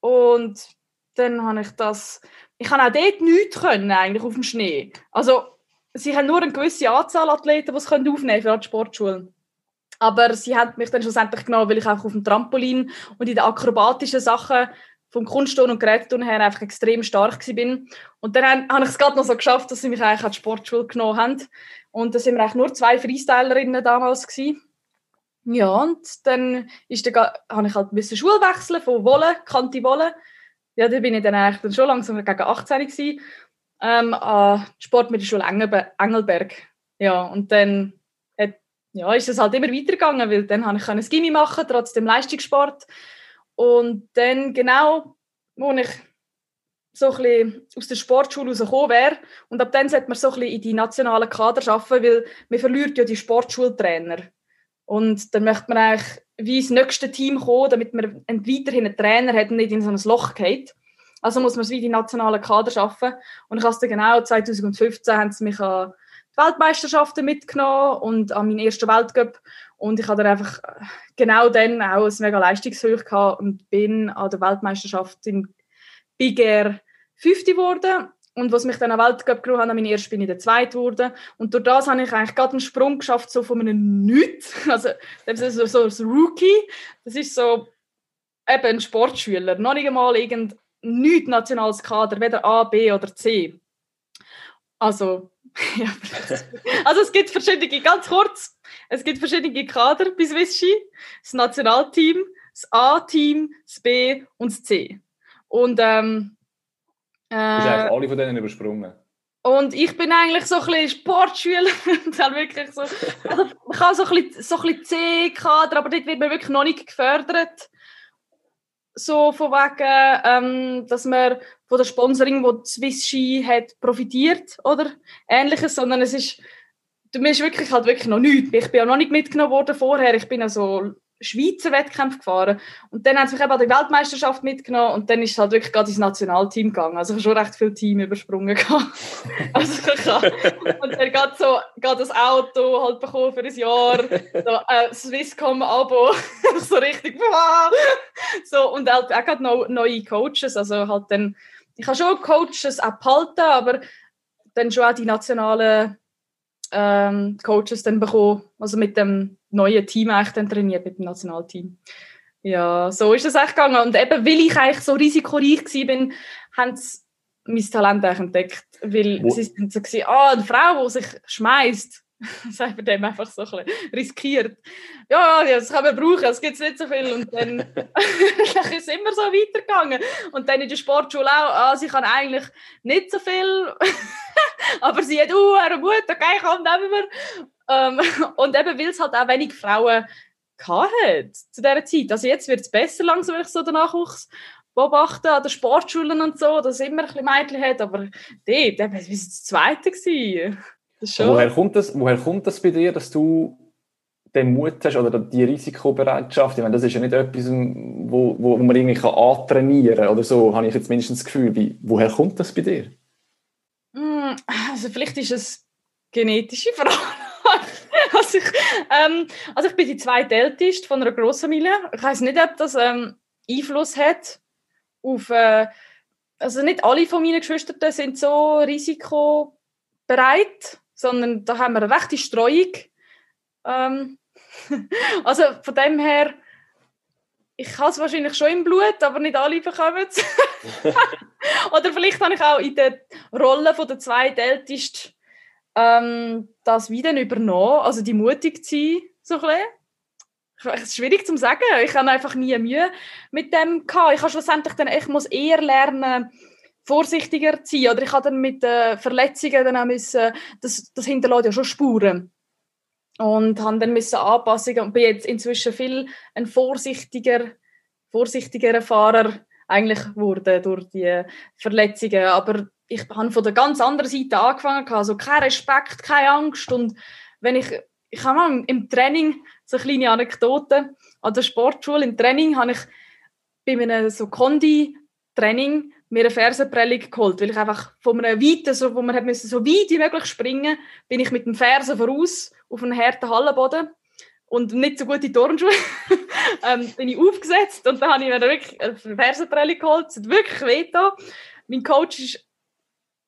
und dann habe ich das, ich habe auch dort nichts können, eigentlich auf dem Schnee. Also sie haben nur eine gewisse Anzahl Athleten, die es aufnehmen können für die Sportschulen. Aber sie haben mich dann schlussendlich genommen, weil ich auch auf dem Trampolin und in den akrobatischen Sachen vom Kunstturnen und Geräteturnen her einfach extrem stark bin. Und dann habe ich es gerade noch so geschafft, dass sie mich eigentlich an die Sportschule genommen haben. Und da sind wir eigentlich nur zwei Freestylerinnen damals gewesen. Ja, und dann ist der, habe ich halt müssen Schule wechseln von Wolle, Kanti Wolle. Ja, da bin ich dann eigentlich dann schon langsam gegen 18 gewesen, ähm, an die Sportmittelschule Engelberg. Ja, und dann ja, ist es halt immer weitergegangen, weil dann habe ich ein Gimmi machen, trotzdem Leistungssport. Und dann genau, wo ich so ein aus der Sportschule rausgekommen wäre, und ab dann sollte man so ein in die nationalen Kader arbeiten, weil man verliert ja die Sportschultrainer. Und dann möchte man eigentlich wie ins nächste Team kommen, damit man weiterhin einen Trainer hat und nicht in so ein Loch geht. Also muss man es wie die nationalen Kader schaffen. Und ich habe es dann genau 2015 haben sie mich an Weltmeisterschaften mitgenommen und an meinen ersten Weltcup. Und ich hatte dann einfach genau dann auch ein mega Leistungshöch gehabt und bin an der Weltmeisterschaft in Big Air 50 geworden. Und was mich dann an Weltcup genommen hat, meine erste bin ich der Zweite geworden. Und durch das habe ich eigentlich gerade einen Sprung geschafft, so von einem Nichts. Also, das ist so, so ein Rookie. Das ist so eben ein Sportschüler. Noch nicht einmal irgendein nichts nationales Kader, weder A, B oder C. Also, ja, also es gibt verschiedene, ganz kurz, es gibt verschiedene Kader bei Swisski. Das Nationalteam, das A-Team, das B und das C. Und ähm, äh, du hast eigentlich alle von denen übersprungen. Und ich bin eigentlich so ein bisschen Sportschüler. wirklich so, also ich habe so ein bisschen, so ein bisschen C-Kader, aber dort wird man wirklich noch nicht gefördert so von wegen, ähm, dass man von der Sponsoring, wo Swiss Ski hat, profitiert oder ähnliches, sondern es ist, du bist wirklich halt wirklich noch nichts. Ich bin ja noch nicht mitgenommen worden vorher. Ich bin ja so Schweizer Wettkämpfe gefahren. Und dann haben sie mich eben an die Weltmeisterschaft mitgenommen und dann ist es halt wirklich gerade ins Nationalteam gegangen. Also ich habe schon recht viel Team übersprungen. also ich habe, und dann gerade so gerade das Auto halt bekommen für ein Jahr, so äh, Swisscom-Abo, so richtig so und halt auch gerade noch neue Coaches, also halt dann, ich habe schon Coaches auch behalten, aber dann schon auch die nationalen ähm, Coaches dann bekommen, also mit dem neuen Team eigentlich dann trainiert, mit dem Nationalteam. Ja, so ist es echt gegangen. Und eben, weil ich eigentlich so risikoreich war, haben sie mein Talent eigentlich entdeckt. Weil Wo? sie sind so gewesen, ah, eine Frau, die sich schmeißt, sei bei dem einfach so ein bisschen riskiert. Ja, ja, das kann man brauchen, es gibt nicht so viel. Und dann, dann ist es immer so weitergegangen. Und dann in der Sportschule auch, ah, sie kann eigentlich nicht so viel, aber sie hat uh, Mut, okay, komm, nehmen wir. Ähm, und eben, weil es halt auch wenig Frauen hatte zu dieser Zeit. Also jetzt wird es besser langsam, wenn ich so den Nachwuchs beobachte an den Sportschulen und so, dass es immer ein bisschen Mädchen hat, aber dort, eben, es war das Zweite. Gewesen. Woher kommt, das, woher kommt das bei dir, dass du den Mut hast oder die Risikobereitschaft? Ich meine, das ist ja nicht etwas, wo, wo, man irgendwie antrainieren kann oder so, habe ich jetzt mindestens das Gefühl. Wie, woher kommt das bei dir? Hm, also vielleicht ist es genetische Frage. also, ich, ähm, also ich bin die zweitälteste von einer Großfamilie. Ich weiß nicht, ob das ähm, Einfluss hat auf... Äh, also nicht alle von meinen Geschwistern sind so risikobereit sondern da haben wir eine rechte Streuung. Ähm, also von dem her, ich habe es wahrscheinlich schon im Blut, aber nicht alle bekommen es. Oder vielleicht habe ich auch in der Rolle von der zweitältesten ähm, das wieder übernommen, also die mutig zu sein, so ein. Es ist schwierig zu sagen. Ich habe einfach nie Mühe mit dem gehabt. Ich habe schlussendlich dann, ich muss eher lernen, vorsichtiger zu sein. Oder ich habe dann mit den Verletzungen dann auch müssen, das, das hinterlässt ja schon Spuren. Und habe dann müssen Anpassungen und bin jetzt inzwischen viel ein vorsichtiger, vorsichtigerer Fahrer eigentlich wurde durch die Verletzungen. Aber ich habe von der ganz anderen Seite angefangen, also kein Respekt, keine Angst und wenn ich ich habe mal im Training so eine kleine Anekdote an der Sportschule im Training habe ich bei einem so Kondi-Training mir eine Fersenprellung geholt, weil ich einfach von einem weiten, so, wo man hat müssen, so weit wie möglich springen, bin ich mit dem Fersen voraus auf einen harten Hallenboden und nicht so gute Turnschuhe. Ähm, bin ich aufgesetzt und dann habe ich mir wirklich eine Fersenprellung geholt, es hat wirklich weh Mein Coach ist,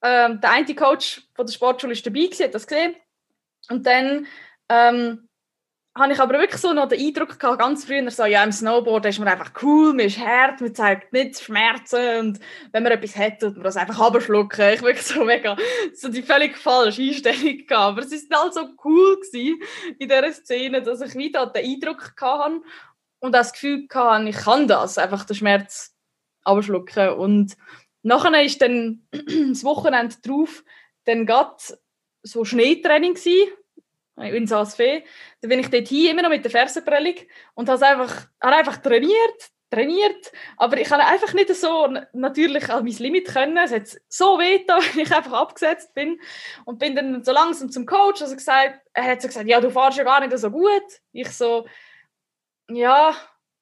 ähm, der eine Coach von der Sportschule ist dabei gewesen, hat das gesehen und dann ähm, habe ich aber wirklich so noch den Eindruck gehabt, ganz früher so, ja, im Snowboard ist man einfach cool, man ist hart, man zeigt nicht Schmerzen und wenn man etwas hat, tut man das einfach abschlucken. Ich wirklich so mega, so die völlig falsche Einstellung gehabt. Aber es ist halt so cool gewesen in dieser Szene, dass ich wieder den Eindruck hatte und das Gefühl hatte, ich kann das, einfach den Schmerz abschlucken. Und nachher ist dann das Wochenende drauf dann gerade so Schneetraining gewesen, in Saas-Fee. Dann bin ich dort hier immer noch mit der Fersenprellung und habe einfach, habe einfach trainiert, trainiert, aber ich habe einfach nicht so natürlich an mein Limit können. Es hat so weh da, wenn ich einfach abgesetzt bin und bin dann so langsam zum Coach, also gesagt, er hat so gesagt, ja, du fährst ja gar nicht so gut. Ich so, ja,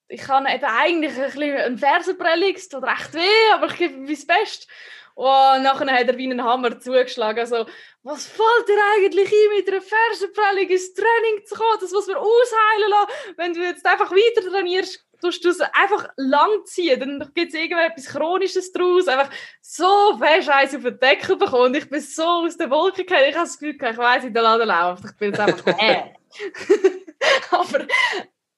ich kann eben eigentlich ein bisschen ein Fersenprellung, es tut recht weh, aber ich gebe mein Bestes. Und nachher hat er wie einen Hammer zugeschlagen. Also, was fällt dir eigentlich ein, mit einer Fersenprellung ins Training zu kommen? Das muss man ausheilen lassen. Wenn du jetzt einfach weiter trainierst, tust du es einfach lang ziehen. Dann gibt es irgendetwas Chronisches daraus. Einfach so fest eins auf den Deckel bekommen. Ich bin so aus der Wolke gefallen. Ich habe das Gefühl, ich weiss, wie der Laden läuft. Ich bin jetzt einfach, äh. Aber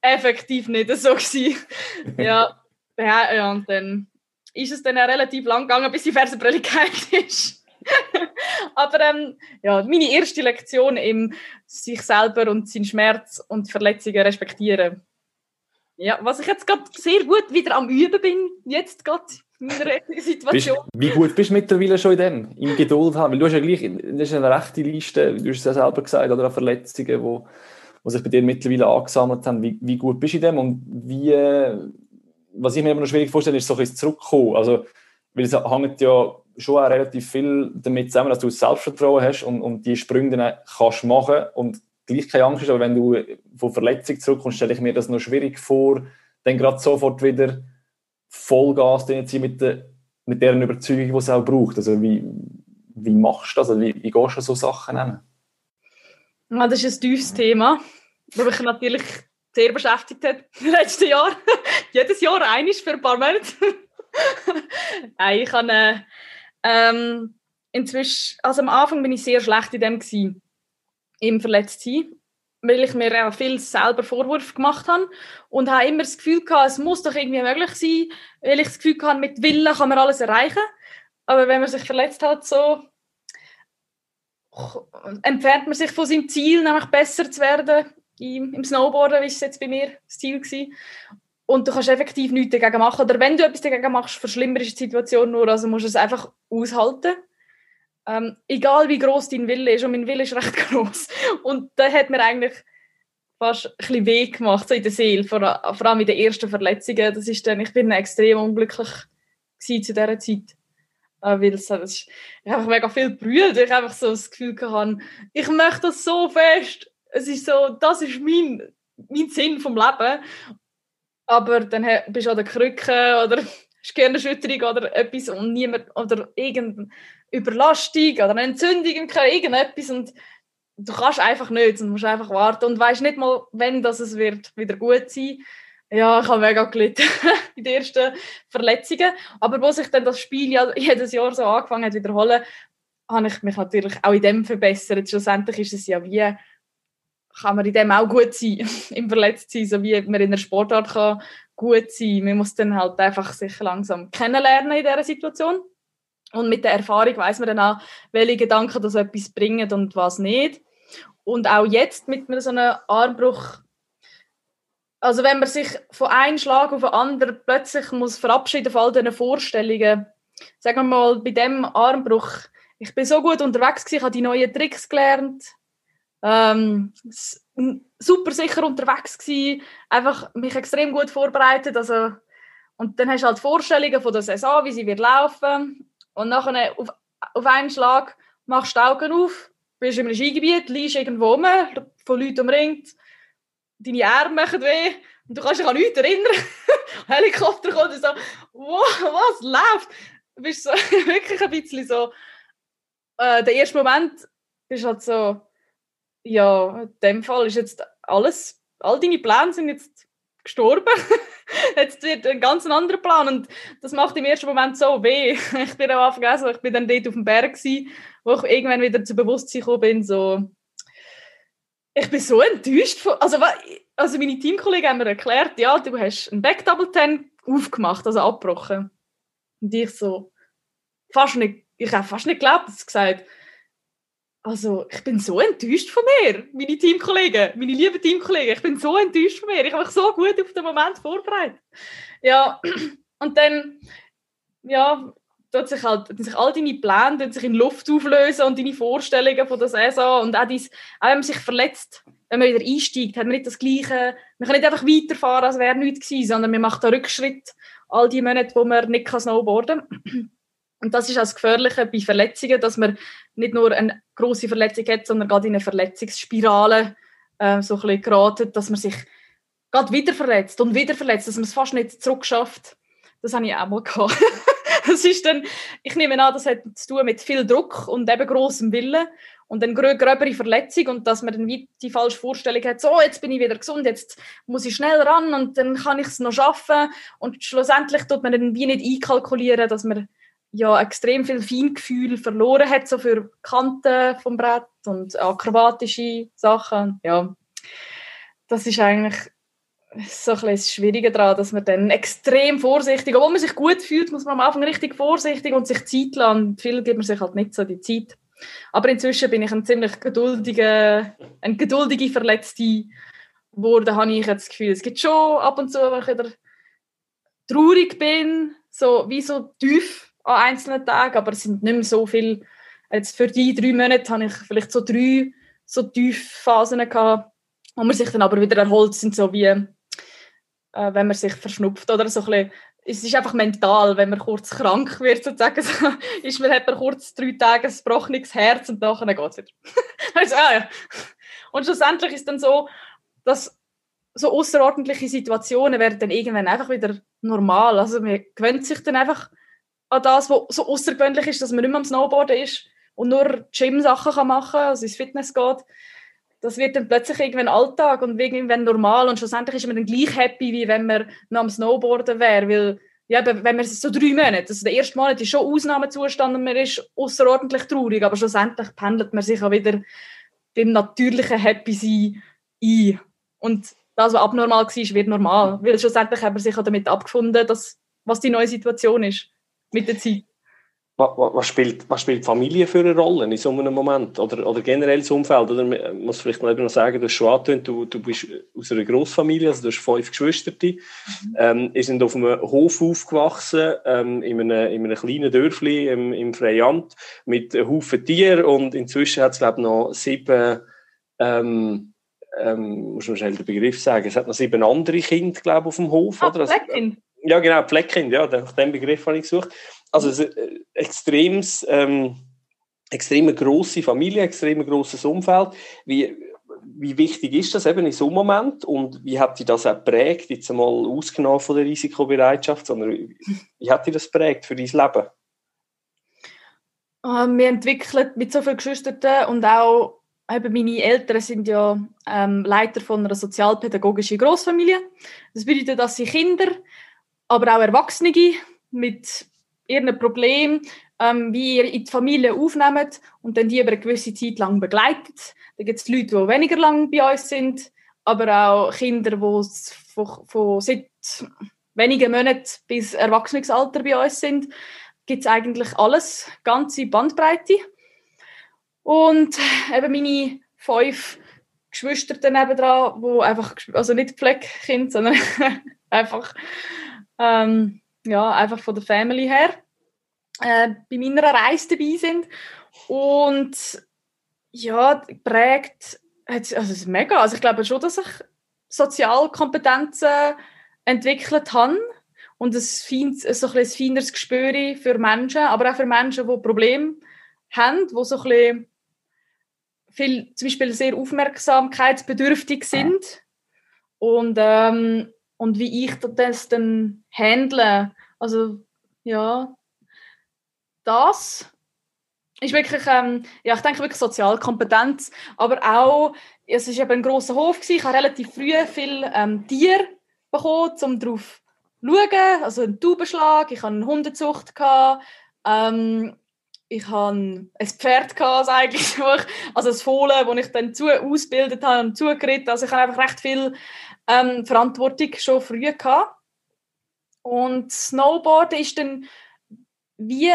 effektiv nicht so gewesen. ja, ja, und dann ist es dann auch relativ lang gegangen, bis die Fersenbrille geheilt ist. Aber ähm, ja, meine erste Lektion im sich selber und seinen Schmerz und Verletzungen respektieren. Ja, was ich jetzt gerade sehr gut wieder am Üben bin, jetzt gerade in meiner Situation. Bist, wie gut bist du mittlerweile schon in dem, im Geduld haben? Weil du hast ja gleich, das ist eine rechte Liste, du hast es ja selber gesagt, oder Verletzungen, die wo, wo sich bei dir mittlerweile angesammelt haben. Wie, wie gut bist du in dem und wie was ich mir immer noch schwierig vorstelle, ist so ein zurückkommen. Also, weil es hängt ja schon auch relativ viel damit zusammen, dass du Selbstvertrauen hast und, und die Sprünge dann kannst machen und gleich keine Angst hast, aber wenn du von Verletzung zurückkommst, stelle ich mir das noch schwierig vor, dann gerade sofort wieder Vollgas zu mit, der, mit deren Überzeugung, die es auch braucht. Also wie, wie machst du das? Also wie, wie gehst du so Sachen an? Ja, das ist ein tiefes Thema, wo mich natürlich sehr beschäftigt hat den letzten Jahren. Jedes Jahr einiges für ein paar Monate. Ich habe äh, ähm, inzwischen, also am Anfang bin ich sehr schlecht in dem gewesen, im Verletztsein, weil ich mir auch viel selber Vorwürfe gemacht habe und habe immer das Gefühl gehabt, es muss doch irgendwie möglich sein, weil ich das Gefühl hatte, mit Willen kann man alles erreichen. Aber wenn man sich verletzt hat, so entfernt man sich von seinem Ziel, nämlich besser zu werden im, Snowboarden, wie es jetzt bei mir das Ziel war. Und du kannst effektiv nichts dagegen machen. Oder wenn du etwas dagegen machst, verschlimmerst die Situation nur. Also musst du es einfach aushalten. Ähm, egal wie groß dein Wille ist. Und mein Wille ist recht groß. Und da hat mir eigentlich fast ein bisschen weh gemacht so in der Seele. Vor, vor allem in den ersten Verletzungen. Das ist dann, ich bin extrem unglücklich zu dieser Zeit. Äh, weil es, ich habe mega viel brüllt. Ich einfach so das Gefühl gehabt, ich möchte das so fest es ist so, das ist mein, mein Sinn vom Leben. Aber dann bist du an der Krücke oder hast gerne eine Schütterung oder etwas und niemand, oder irgendeine Überlastung oder eine Entzündung irgendetwas und du kannst einfach nicht und musst einfach warten und weißt nicht mal, wenn das es wird wieder gut sein. Ja, ich habe mega gelitten in den ersten Verletzungen. Aber wo sich dann das Spiel ja jedes Jahr so angefangen hat wiederholen, habe ich mich natürlich auch in dem verbessert. Schlussendlich ist es ja wie kann man in dem auch gut sein, im Verletztsein, so wie man in einer Sportart kann gut sein. Man muss dann halt einfach sich langsam kennenlernen in dieser Situation. Und mit der Erfahrung weiß man dann auch, welche Gedanken das etwas bringen und was nicht. Und auch jetzt mit so einem Armbruch, also wenn man sich von einem Schlag auf den anderen plötzlich muss verabschieden von all diesen Vorstellungen, sagen wir mal, bei dem Armbruch, ich bin so gut unterwegs gewesen, ich habe die neuen Tricks gelernt, ähm, super sicher unterwegs gewesen, einfach mich extrem gut vorbereitet, also und dann hast du halt Vorstellungen von der Saison, wie sie wird laufen und nachher auf, auf einen Schlag machst du die Augen auf, bist in einem Skigebiet, liegst irgendwo rum, von Leuten umringt deine Arme machen weh und du kannst dich an nichts erinnern. Helikopter kommt und so, wow, was läuft? Du bist so wirklich ein bisschen so, äh, der erste Moment ist halt so, ja, in dem Fall ist jetzt alles, all deine Pläne sind jetzt gestorben. jetzt wird ein ganz anderer Plan und das macht im ersten Moment so weh. Ich bin am Anfang ich bin dann dort auf dem Berg gewesen, wo ich irgendwann wieder zu Bewusstsein gekommen bin, so ich bin so enttäuscht von, also, also meine Teamkollegen haben mir erklärt, ja, du hast einen Back Double Ten aufgemacht, also abgebrochen. Und ich so, fast nicht, ich habe fast nicht geglaubt, dass sie gesagt also ich bin so enttäuscht von mir, meine Teamkollegen, meine lieben Teamkollegen, ich bin so enttäuscht von mir, ich habe mich so gut auf den Moment vorbereitet. Ja, und dann, ja, tut sich halt, sich all deine Pläne sich in Luft auflösen und deine Vorstellungen von der Saison und auch, dies, auch wenn man sich verletzt, wenn man wieder einsteigt, hat man nicht das Gleiche, man kann nicht einfach weiterfahren, als wäre nichts gewesen, sondern man macht einen Rückschritt, all die Monate, wo man nicht snowboarden kann. Und das ist auch das Gefährliche bei Verletzungen, dass man nicht nur eine große Verletzung hat, sondern gerade in eine Verletzungsspirale äh, so ein bisschen geraten, dass man sich gerade wieder verletzt und wieder verletzt, dass man es fast nicht zurückschafft. Das habe ich auch mal gehabt. das ist dann, ich nehme an, das hat zu tun mit viel Druck und eben großem Willen und dann grö gröbere Verletzung und dass man dann die falsche Vorstellung hat, so, jetzt bin ich wieder gesund, jetzt muss ich schnell ran und dann kann ich es noch schaffen und schlussendlich tut man dann wie nicht einkalkulieren, dass man ja extrem viel Feingefühl verloren hat, so für Kanten vom Brett und akrobatische Sachen. Ja, das ist eigentlich so ein das Schwierige daran, dass man dann extrem vorsichtig, obwohl man sich gut fühlt, muss man am Anfang richtig vorsichtig und sich Zeit lassen. Viel gibt man sich halt nicht so die Zeit. Aber inzwischen bin ich ein ziemlich geduldiger, ein geduldige Verletzte geworden, habe ich jetzt das Gefühl. Es gibt schon ab und zu, wenn ich wieder traurig bin, so wie so tief an einzelnen Tagen, aber es sind nicht mehr so viel. Jetzt für die drei Monate habe ich vielleicht so drei so Tiefphasen gehabt, wo man sich dann aber wieder erholt, sind so wie, äh, wenn man sich verschnupft oder so ein bisschen, es ist einfach mental, wenn man kurz krank wird, sozusagen, so, ist man, hat man kurz drei Tage ein gebrochenes Herz und dann geht es wieder. also, ah, ja. Und schlussendlich ist dann so, dass so außerordentliche Situationen werden dann irgendwann einfach wieder normal. Also man gewöhnt sich dann einfach an das, was so außergewöhnlich ist, dass man nicht mehr am Snowboarden ist und nur Gym-Sachen machen kann, also ins Fitness geht. Das wird dann plötzlich irgendwann Alltag und irgendwann normal und schlussendlich ist man dann gleich happy, wie wenn man noch am Snowboarden wäre, weil ja, wenn man so drei Monate, also der erste Monat ist schon Ausnahmezustand und man ist außerordentlich traurig, aber schlussendlich pendelt man sich auch wieder beim natürlichen Happy sein ein. Und das, was abnormal war, wird normal, weil schlussendlich haben wir sich auch damit abgefunden, dass, was die neue Situation ist mit der Zeit. Was, spielt, was spielt Familie für eine Rolle in so einem Moment? Oder, oder generell das Umfeld? Oder man muss vielleicht noch sagen, du hast schon du, du bist aus einer Großfamilie, also du hast fünf Geschwister. Mhm. Ähm, ihr sind auf einem Hof aufgewachsen, ähm, in, einem, in einem kleinen Dörfli im, im Freiamt, mit einem Haufen Tieren und inzwischen hat es, glaube ich, noch sieben, ähm, ähm, muss man schnell den Begriff sagen, es hat noch sieben andere Kinder, glaube ich, auf dem Hof. Ah, oder? Also, ja, genau, Pfleckkind, ja, nach dem Begriff habe ich gesucht. Also es ist ein extremes, ähm, extrem grosse Familie, extrem grosses Umfeld. Wie, wie wichtig ist das eben in so einem Moment und wie hat dich das auch prägt, jetzt einmal ausgenommen von der Risikobereitschaft, sondern wie, hat dich das prägt für dein Leben? Ähm, wir entwickeln mit so vielen Geschwistern und auch eben meine Eltern sind ja ähm, Leiter von einer sozialpädagogischen Großfamilie. Das bedeutet, dass sie Kinder aber auch Erwachsene mit ihren Problemen, ähm, wie ihr in die Familie aufnehmen und dann die über eine gewisse Zeit lang begleitet. Da gibt es Leute, die weniger lang bei uns sind, aber auch Kinder, die von, von seit wenigen Monaten bis Erwachsenenalter bei uns sind. Gibt es eigentlich alles, ganze Bandbreite. Und eben meine fünf Geschwister daneben dran, die einfach, also nicht Pflegekind, sondern einfach ähm, ja, einfach von der Family her, äh, bei meiner Reise dabei sind. Und ja, prägt, also es ist mega. Also ich glaube schon, dass ich Sozialkompetenzen entwickelt habe und ein, feines, so ein, ein feineres Gespür für Menschen, aber auch für Menschen, die Probleme haben, die so ein bisschen viel, zum Beispiel sehr aufmerksamkeitsbedürftig sind Und, ähm, und wie ich das dann handle. Also, ja, das ist wirklich, ähm, ja, ich denke wirklich Sozialkompetenz, aber auch, es war eben ein grosser Hof, gewesen. ich habe relativ früh viel ähm, Tiere bekommen, um darauf zu schauen, also einen Taubenschlag, ich hatte eine Hundezucht, gehabt, ähm, ich hatte ein Pferd, gehabt, eigentlich, also ein Fohlen, das ich dann zu ausgebildet habe und zugeritten also ich habe einfach recht viel ähm, Verantwortung schon früh gehabt. Und Snowboarden ist dann wie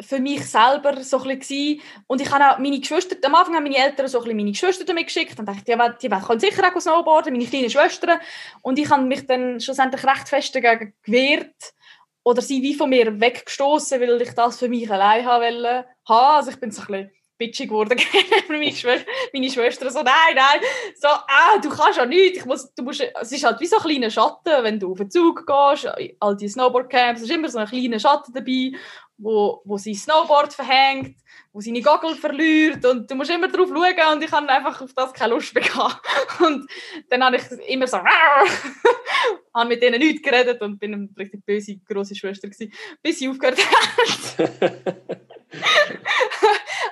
für mich selber so ein bisschen und ich habe auch meine Geschwister, am Anfang haben meine Eltern so ein bisschen meine Geschwister damit geschickt und dachte, ja, die können sicher auch snowboarden, meine kleinen Schwestern und ich habe mich dann schlussendlich recht fest dagegen gewehrt oder sie wie von mir weggestoßen, weil ich das für mich allein haben wollte. Also ich bin so ein bisschen bitchig geworden meine, Schwester, meine Schwester so, nein, nein, so, ah, du kannst ja nichts, ich muss, du musst, es ist halt wie so ein kleiner Schatten, wenn du auf den Zug gehst, all die Snowboardcamps, es ist immer so ein kleiner Schatten dabei wo, wo sein Snowboard verhängt, wo seine Goggle verliert und du musst immer drauf schauen und ich habe einfach auf das keine Lust mehr gehabt. Und dann habe ich immer so habe mit denen nichts geredet und bin eine richtig böse große Schwester gewesen, bis sie aufgehört hat.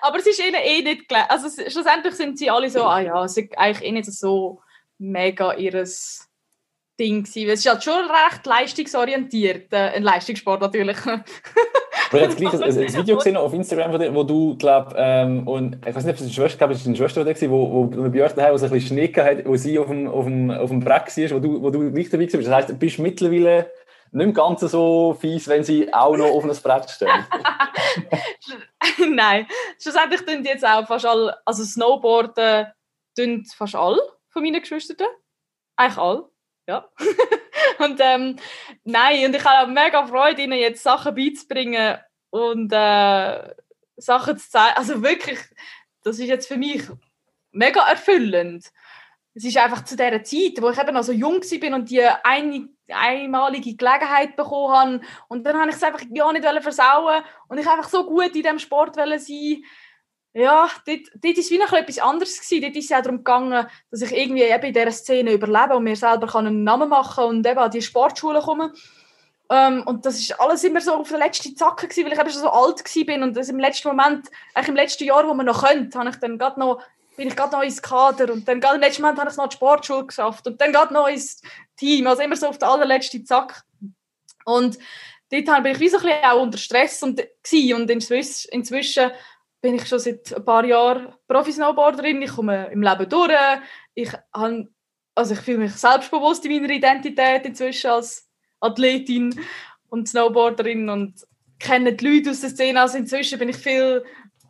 Aber es ist ihnen eh nicht gleich. Also schlussendlich sind sie alle so, ah ja, es ist eigentlich eh nicht so mega ihres Ding gewesen. Es ist halt schon recht leistungsorientiert, äh, ein Leistungssport natürlich. Ich habe gleich ein, ein, Video gesehen auf Instagram von dir, wo du, glaube ähm, und ich weiß nicht, ob es eine Schwester, glaube, es war eine Schwester war, wo, wo bei euch daheim, wo es ein bisschen Schnee hat, wo sie auf dem, auf dem, auf dem Brett war, wo du, wo du nicht dabei warst. Das heisst, du bist mittlerweile nicht ganz so fies, wenn sie auch noch auf ein Brett stehen. Nein, schlussendlich tun jetzt auch fast alle, also Snowboarden tun fast alle von meinen Geschwistern. Eigentlich alle, ja. und ähm, nein, und ich habe mega Freude, ihnen jetzt Sachen beizubringen und äh, Sachen zu zeigen. Also wirklich, das ist jetzt für mich mega erfüllend. Es ist einfach zu der Zeit, wo ich eben noch so jung war und die eine, einmalige Gelegenheit bekommen habe. Und dann habe ich es einfach ja nicht versauen und ich einfach so gut in diesem Sport sein ja, dort, dort ist wie noch etwas anderes gewesen. Dort ist es auch darum gegangen, dass ich irgendwie eben in dieser Szene überlebe und mir selber einen Namen machen kann und eben an die Sportschule komme. Ähm, und das ist alles immer so auf der letzten Zacke gewesen, weil ich eben schon so alt bin und das im letzten Moment, eigentlich im letzten Jahr, wo man noch könnte, habe ich dann gerade noch bin ich gerade noch ins Kader und dann gerade im letzten Moment habe ich noch die Sportschule geschafft und dann gerade noch ins Team, also immer so auf der allerletzten Zack. Und dort bin ich wie so ein bisschen auch unter Stress und, und inzwischen, inzwischen bin ich schon seit ein paar Jahren Profi-Snowboarderin. Ich komme im Leben durch. Ich, habe, also ich fühle mich selbstbewusst in meiner Identität inzwischen als Athletin und Snowboarderin und kenne die Leute aus der Szene. Also inzwischen bin ich viel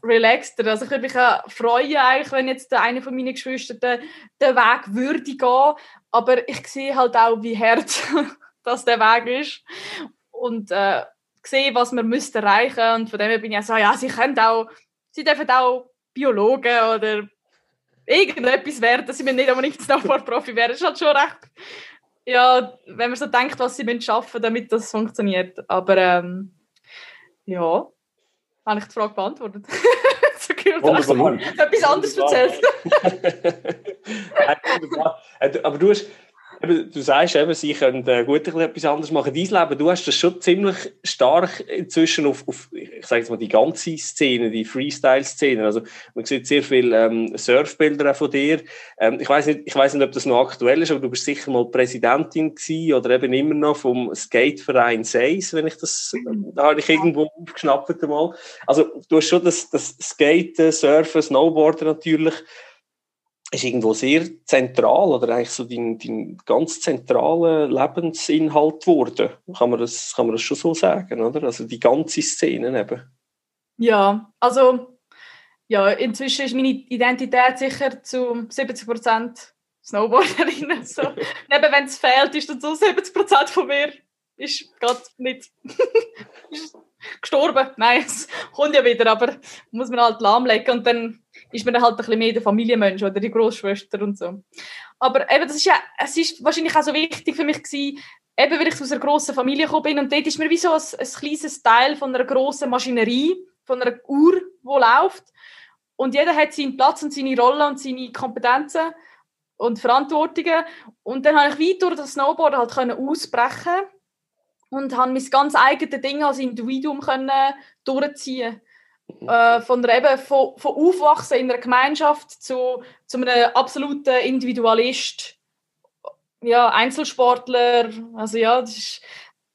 relaxter. Also ich würde mich freuen, eigentlich, wenn jetzt einer von meinen Geschwistern den, den Weg würde gehen. Aber ich sehe halt auch, wie hart das der Weg ist. Und äh, sehe, was man müsste erreichen. Und von dem her bin ich auch so, ja, sie können auch sie dürfen auch Biologen oder irgendetwas werden, sie nicht unbedingt Snowboard-Profi werden. Das ist halt schon recht, ja, wenn man so denkt, was sie müssen schaffen damit das funktioniert. Aber ähm, ja, habe ich die Frage beantwortet. so cool, etwas anderes erzählt. Aber du hast du sagst eben, sie können äh, gut etwas anderes machen. Dein Leben, du hast das schon ziemlich stark inzwischen auf, auf ich sage jetzt mal, die ganze Szene, die Freestyle-Szene. Also man sieht sehr viele ähm, Surfbilder auch von dir. Ähm, ich weiß nicht, ich weiß nicht, ob das noch aktuell ist, aber du bist sicher mal Präsidentin gewesen oder eben immer noch vom Skateverein Seis, wenn ich das, da habe ich irgendwo aufgeschnappt einmal. Also du hast schon das, das Skaten, Surfen, Snowboarden natürlich ist irgendwo sehr zentral oder eigentlich so dein, dein ganz zentraler Lebensinhalt geworden. Kann man, das, kann man das schon so sagen, oder? Also die ganze Szene eben. Ja, also ja, inzwischen ist meine Identität sicher zu 70 Prozent Snowboarderin. So. Neben wenn es fehlt, ist dann so 70 Prozent von mir ist gerade nicht gestorben. Nein, es kommt ja wieder, aber muss man halt lahmlegen und dann ist man halt ein bisschen mehr der Familienmensch oder die Großschwester und so. Aber eben, das ist ja, es ist wahrscheinlich auch so wichtig für mich gewesen, eben weil ich aus einer grossen Familie gekommen bin und dort ist mir wie so ein, ein kleines Teil von einer grossen Maschinerie, von einer Uhr, die läuft und jeder hat seinen Platz und seine Rolle und seine Kompetenzen und Verantwortungen. Und dann habe ich weiter durch das Snowboard halt können ausbrechen und habe mein ganz eigenes Ding als Individuum können durchziehen. Äh, von, eben, von, von Aufwachsen in einer Gemeinschaft zu, zu einem absoluten Individualist, ja, Einzelsportler, also ja, das ist,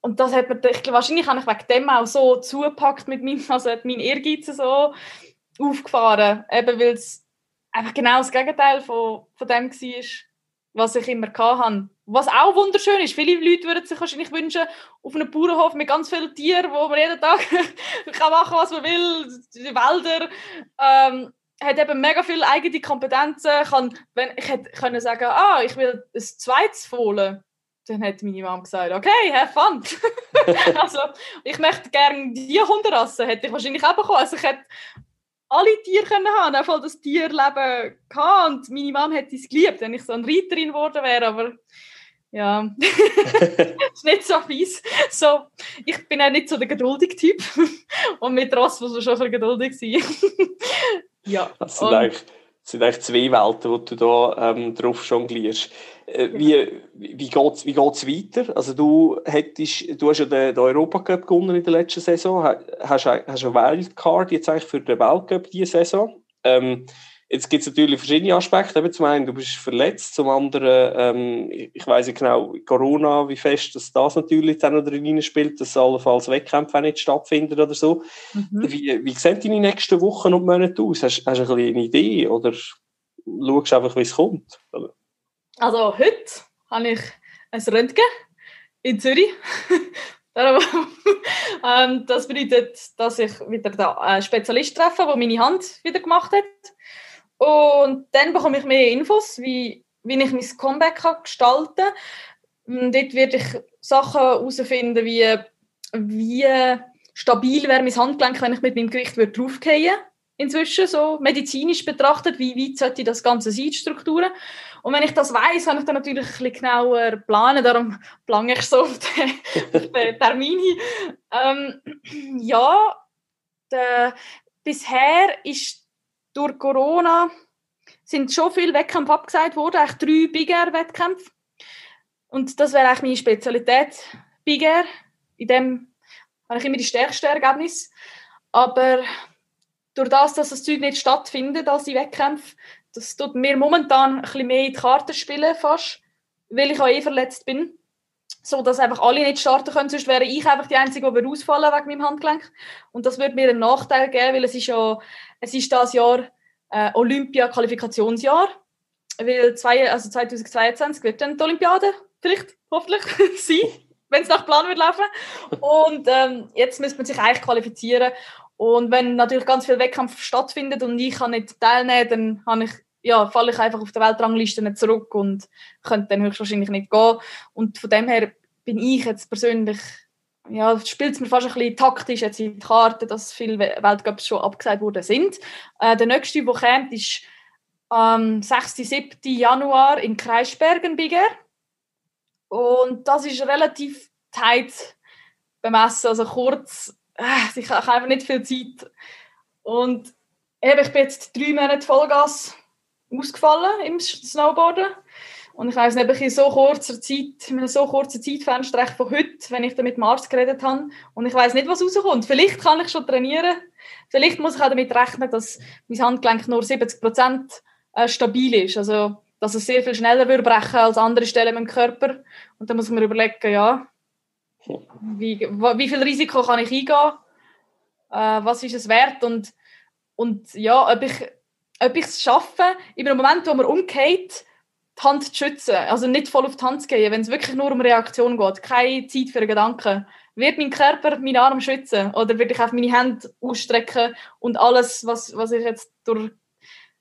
und das hat mir, ich, wahrscheinlich habe ich wegen dem auch so zugepackt mit meinem, also hat mein Ehrgeiz so aufgefahren, eben weil es einfach genau das Gegenteil von, von dem war, was ich immer hatte. Was auch wunderschön ist, viele Leute würden sich wahrscheinlich wünschen, auf einem Bauernhof mit ganz vielen Tieren, wo man jeden Tag kann machen was man will, die Wälder, ähm, hat eben mega viele eigene Kompetenzen, kann, wenn, ich hätte können sagen, ah, ich will ein zweites Fohlen, dann hat meine Mama gesagt, okay, have fun. also, ich möchte gerne die Hunderasse, hätte ich wahrscheinlich auch bekommen. Also ich hätte alle Tiere können haben, auch das Tierleben gehabt. Und meine Mama hätte es geliebt, wenn ich so eine Reiterin geworden wäre, aber ja, ist nicht so fies. So, ich bin auch nicht so der geduldige Typ. Und mit Ross muss man schon ein bisschen geduldig sein. ja. Das sind, das sind eigentlich zwei Welten, wo du da ähm, drauf jonglierst. Äh, wie wie geht es wie geht's weiter? Also du, hättest, du hast ja den, den Europacup gewonnen in der letzten Saison, hast, hast eine Wildcard jetzt eigentlich für den Weltcup diese Saison. Ähm, Jetzt gibt es natürlich verschiedene Aspekte. Eben zum einen, du bist verletzt, zum anderen, ähm, ich weiß nicht genau, Corona, wie fest dass das natürlich dann noch drin spielt, dass allenfalls Wettkämpfe nicht stattfinden oder so. Mhm. Wie, wie sehen deine nächsten Wochen und Monate aus? Hast, hast du ein eine Idee oder schaust einfach, wie es kommt? Also heute habe ich ein Röntgen in Zürich. ähm, das bedeutet, dass ich wieder einen Spezialist treffe, der meine Hand wieder gemacht hat. Und dann bekomme ich mehr Infos, wie, wie ich mein Comeback kann gestalten kann. Dort werde ich Sachen herausfinden, wie, wie stabil wäre mein Handgelenk, wenn ich mit meinem Gewicht draufgehe. Inzwischen, so medizinisch betrachtet, wie weit sollte das Ganze sein, Strukturen. Und wenn ich das weiß, kann ich dann natürlich ein bisschen genauer planen. Darum plane ich so auf den, auf den Termin. Ähm, ja, der, bisher ist durch Corona sind schon viele Wettkämpfe abgesagt worden, eigentlich drei Big Air Wettkämpfe. Und das wäre eigentlich meine Spezialität, Big Air. In dem habe ich immer die stärksten Ergebnisse. Aber durch das, dass das Zeug nicht stattfindet, als die Wettkämpfe, das tut mir momentan ein bisschen mehr in die Karten spielen, fast, weil ich auch eh verletzt bin. So, dass einfach alle nicht starten können, sonst wäre ich einfach die Einzige, die ausfallen wegen meinem Handgelenk. Und das würde mir einen Nachteil geben, weil es ist ja es ist das Jahr äh, Olympia-Qualifikationsjahr, weil zwei, also 2022 wird dann die Olympiade vielleicht, hoffentlich, sein, wenn es nach Plan wird laufen. Und ähm, jetzt müsste man sich eigentlich qualifizieren. Und wenn natürlich ganz viel Wettkampf stattfindet und ich kann nicht teilnehmen, dann habe ich ja, falle ich einfach auf der Weltrangliste nicht zurück und könnte dann höchstwahrscheinlich nicht gehen. Und von dem her bin ich jetzt persönlich ja, spielt es mir fast ein bisschen taktisch jetzt in die Karte, dass viele Weltcups schon abgesagt worden sind. Äh, der nächste, der kommt, ist am ähm, 6. 7. Januar in Kreisbergen Bigger. Und das ist relativ tight bemessen, also kurz. Äh, ich habe einfach nicht viel Zeit. Und eben, ich bin jetzt drei Monate Vollgas ausgefallen im Snowboarden. Und ich weiß nicht, in so kurzer Zeit, in so kurzen Zeitfenster von heute, wenn ich da mit dem Arzt geredet habe, und ich weiß nicht, was rauskommt. Vielleicht kann ich schon trainieren. Vielleicht muss ich auch damit rechnen, dass mein Handgelenk nur 70 Prozent äh, stabil ist. Also, dass es sehr viel schneller würde brechen als andere Stellen im Körper. Und dann muss mir überlegen, ja, wie, wie viel Risiko kann ich eingehen? Äh, was ist es wert? Und, und ja, ob ich, ob ich es schaffe, in einem Moment, wo man umgeht, die Hand zu schützen. Also nicht voll auf die Hand zu gehen, wenn es wirklich nur um Reaktion geht. Keine Zeit für Gedanken. Wird mein Körper meinen Arm schützen? Oder würde ich auf meine Hände ausstrecken und alles, was, was ich jetzt durch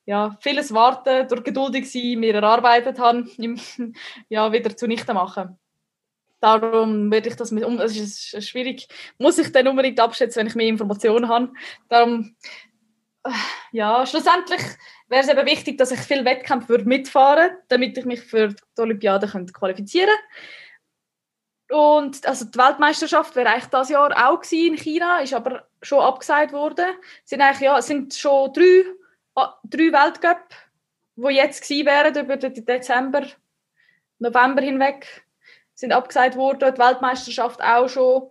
ja, vieles Warten, durch geduldig sein, mir erarbeitet habe, ja, wieder zunichte machen? Darum würde ich das mit um. Es ist schwierig. Muss ich dann unbedingt abschätzen, wenn ich mehr Informationen habe. Darum, äh, ja, schlussendlich wäre es eben wichtig, dass ich viel Wettkämpfe würde mitfahren damit ich mich für die Olympiade könnte qualifizieren Und also die Weltmeisterschaft wäre eigentlich das Jahr auch in China, ist aber schon abgesagt worden. Es sind eigentlich ja, es sind schon drei, ah, drei Weltcup wo jetzt gewesen wären über den Dezember, November hinweg, sind abgesagt worden. Die Weltmeisterschaft auch schon.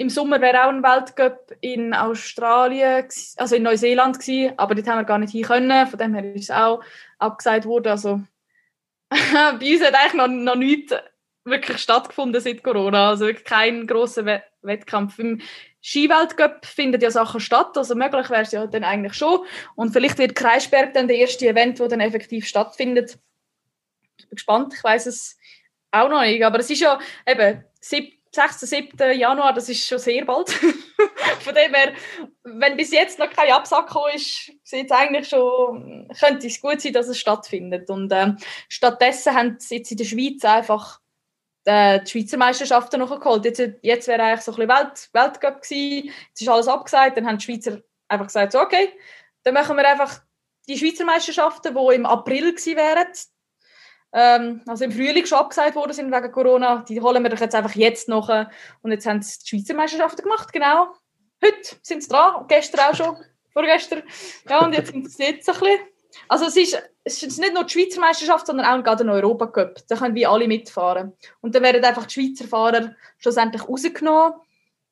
Im Sommer wäre auch ein Weltcup in Australien, also in Neuseeland gewesen, aber dort haben wir gar nicht hin können. Von dem her ist es auch abgesagt worden. Also bei uns hat eigentlich noch, noch nichts wirklich stattgefunden seit Corona. Also wirklich kein großer Wettkampf. Im Skiweltcup finden ja Sachen statt, also möglich wäre es ja dann eigentlich schon. Und vielleicht wird Kreisberg dann der erste Event, wo dann effektiv stattfindet. Ich bin gespannt, ich weiß es auch noch nicht. Aber es ist ja eben 6. 7. Januar, das ist schon sehr bald. Von dem her, wenn bis jetzt noch kein Absack gekommen ist, eigentlich schon, könnte es gut sein, dass es stattfindet. Und ähm, stattdessen haben sie jetzt in der Schweiz einfach äh, die Schweizer Meisterschaften noch geholt. Jetzt, jetzt wäre eigentlich so ein bisschen Welt, Weltcup gewesen. Jetzt ist alles abgesagt. Dann haben die Schweizer einfach gesagt, so, okay, dann machen wir einfach die Schweizer Meisterschaften, die im April gewesen wären. Ähm, also im Frühling schon abgesagt worden sind wegen Corona. Die holen wir doch jetzt einfach jetzt noch. Und jetzt haben sie die Schweizer Meisterschaften gemacht, genau. Heute sind sie dran, gestern auch schon, vorgestern. Ja, und jetzt sind sie jetzt ein bisschen. Also es ist, es ist nicht nur die Schweizer Meisterschaft, sondern auch gerade ein Europacup. Da können wir alle mitfahren. Und dann werden einfach die Schweizer Fahrer schlussendlich rausgenommen.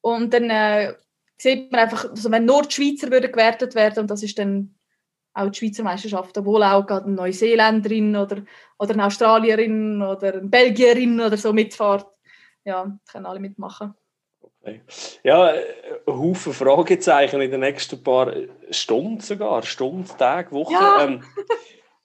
Und dann äh, sieht man einfach, also wenn nur die Schweizer würden gewertet werden, und das ist dann auch die Schweizer Meisterschaft, obwohl auch gerade eine Neuseeländerin oder, oder eine Australierin oder eine Belgierin oder so mitfährt. Ja, können alle mitmachen. Okay. Ja, ein Haufen Fragezeichen in den nächsten paar Stunden sogar, Stunden, Tage, Wochen. Ja. Ähm,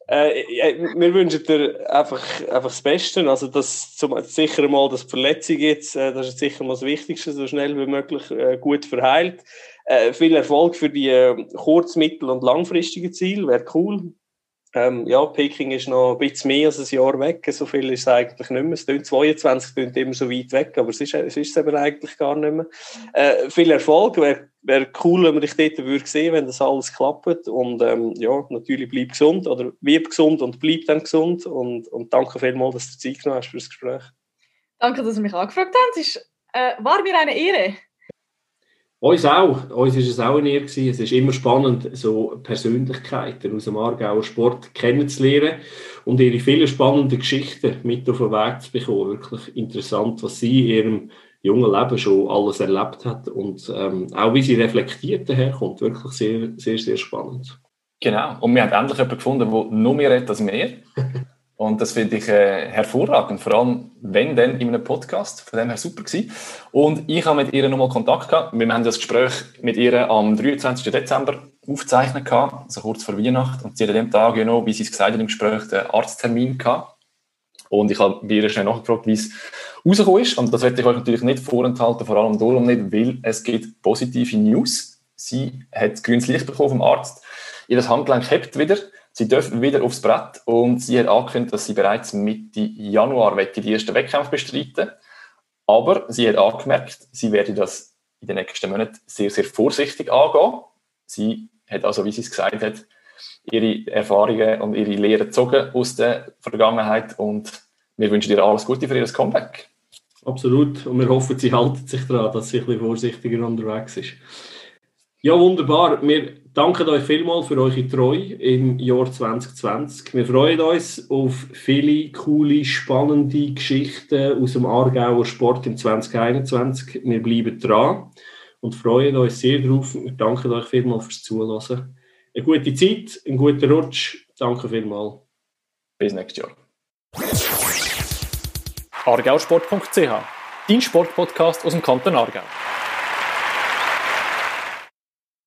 äh, wir wünschen dir einfach, einfach das Beste. Also, dass zum, sicher mal das Verletzung jetzt, äh, das ist sicher mal das Wichtigste, so schnell wie möglich äh, gut verheilt. Äh, viel Erfolg für die äh, kurz-, mittel- und langfristigen Ziele, wäre cool. Ähm, ja, Peking ist noch ein bisschen mehr als ein Jahr weg, so viel ist es eigentlich nicht mehr. Es klingt 22 klingt immer so weit weg, aber es ist es, ist eben eigentlich gar nicht mehr. Äh, viel Erfolg, wäre wär cool, wenn man dich dort würde sehen, wenn das alles klappt. Und ähm, ja, natürlich bleib gesund oder wirb gesund und bleib dann gesund. Und, und danke vielmals, dass du Zeit genommen hast für das Gespräch. Danke, dass du mich angefragt hast. Es ist, äh, war mir eine Ehre. Uns auch. Uns ist es auch eine Ehre Es ist immer spannend, so Persönlichkeiten aus dem Aargauer Sport kennenzulernen und ihre vielen spannenden Geschichten mit auf den Weg zu bekommen. Wirklich interessant, was sie in ihrem jungen Leben schon alles erlebt hat und ähm, auch wie sie reflektiert daherkommt. Wirklich sehr, sehr, sehr spannend. Genau. Und wir haben endlich jemanden gefunden, der noch mehr redet als mehr. Und das finde ich äh, hervorragend, vor allem wenn dann in einem Podcast. Von dem her super gewesen. Und ich habe mit ihr nochmal Kontakt gehabt. Wir haben das Gespräch mit ihr am 23. Dezember aufgezeichnet gehabt, also kurz vor Weihnachten. Und sie hat an dem Tag noch, wie sie es gesagt hat im Gespräch, den Arzttermin gehabt. Und ich habe bei ihr schnell nachgefragt, wie es rausgekommen ist. Und das werde ich euch natürlich nicht vorenthalten, vor allem darum nicht, weil es gibt positive News. Sie hat grünes Licht bekommen vom Arzt. Ihr Handgelenk hebt wieder. Sie dürfen wieder aufs Brett und sie hat angekündigt, dass sie bereits Mitte Januar die ersten Wettkämpfe bestreiten Aber sie hat angemerkt, sie werde das in den nächsten Monaten sehr, sehr vorsichtig angehen. Sie hat also, wie sie es gesagt hat, ihre Erfahrungen und ihre Lehren gezogen aus der Vergangenheit und wir wünschen ihr alles Gute für ihr Comeback. Absolut. Und wir hoffen, sie halten sich daran, dass sie ein bisschen vorsichtiger unterwegs ist. Ja, wunderbar. Wir danken euch vielmals für eure Treue im Jahr 2020. Wir freuen uns auf viele coole, spannende Geschichten aus dem Aargauer Sport im 2021. Wir bleiben dran und freuen uns sehr darauf. Wir danken euch vielmals fürs Zuhören. Eine gute Zeit, einen guten Rutsch. Danke vielmals. Bis nächstes Jahr. argausport.ch Dein Sportpodcast aus dem Kanton Aargau.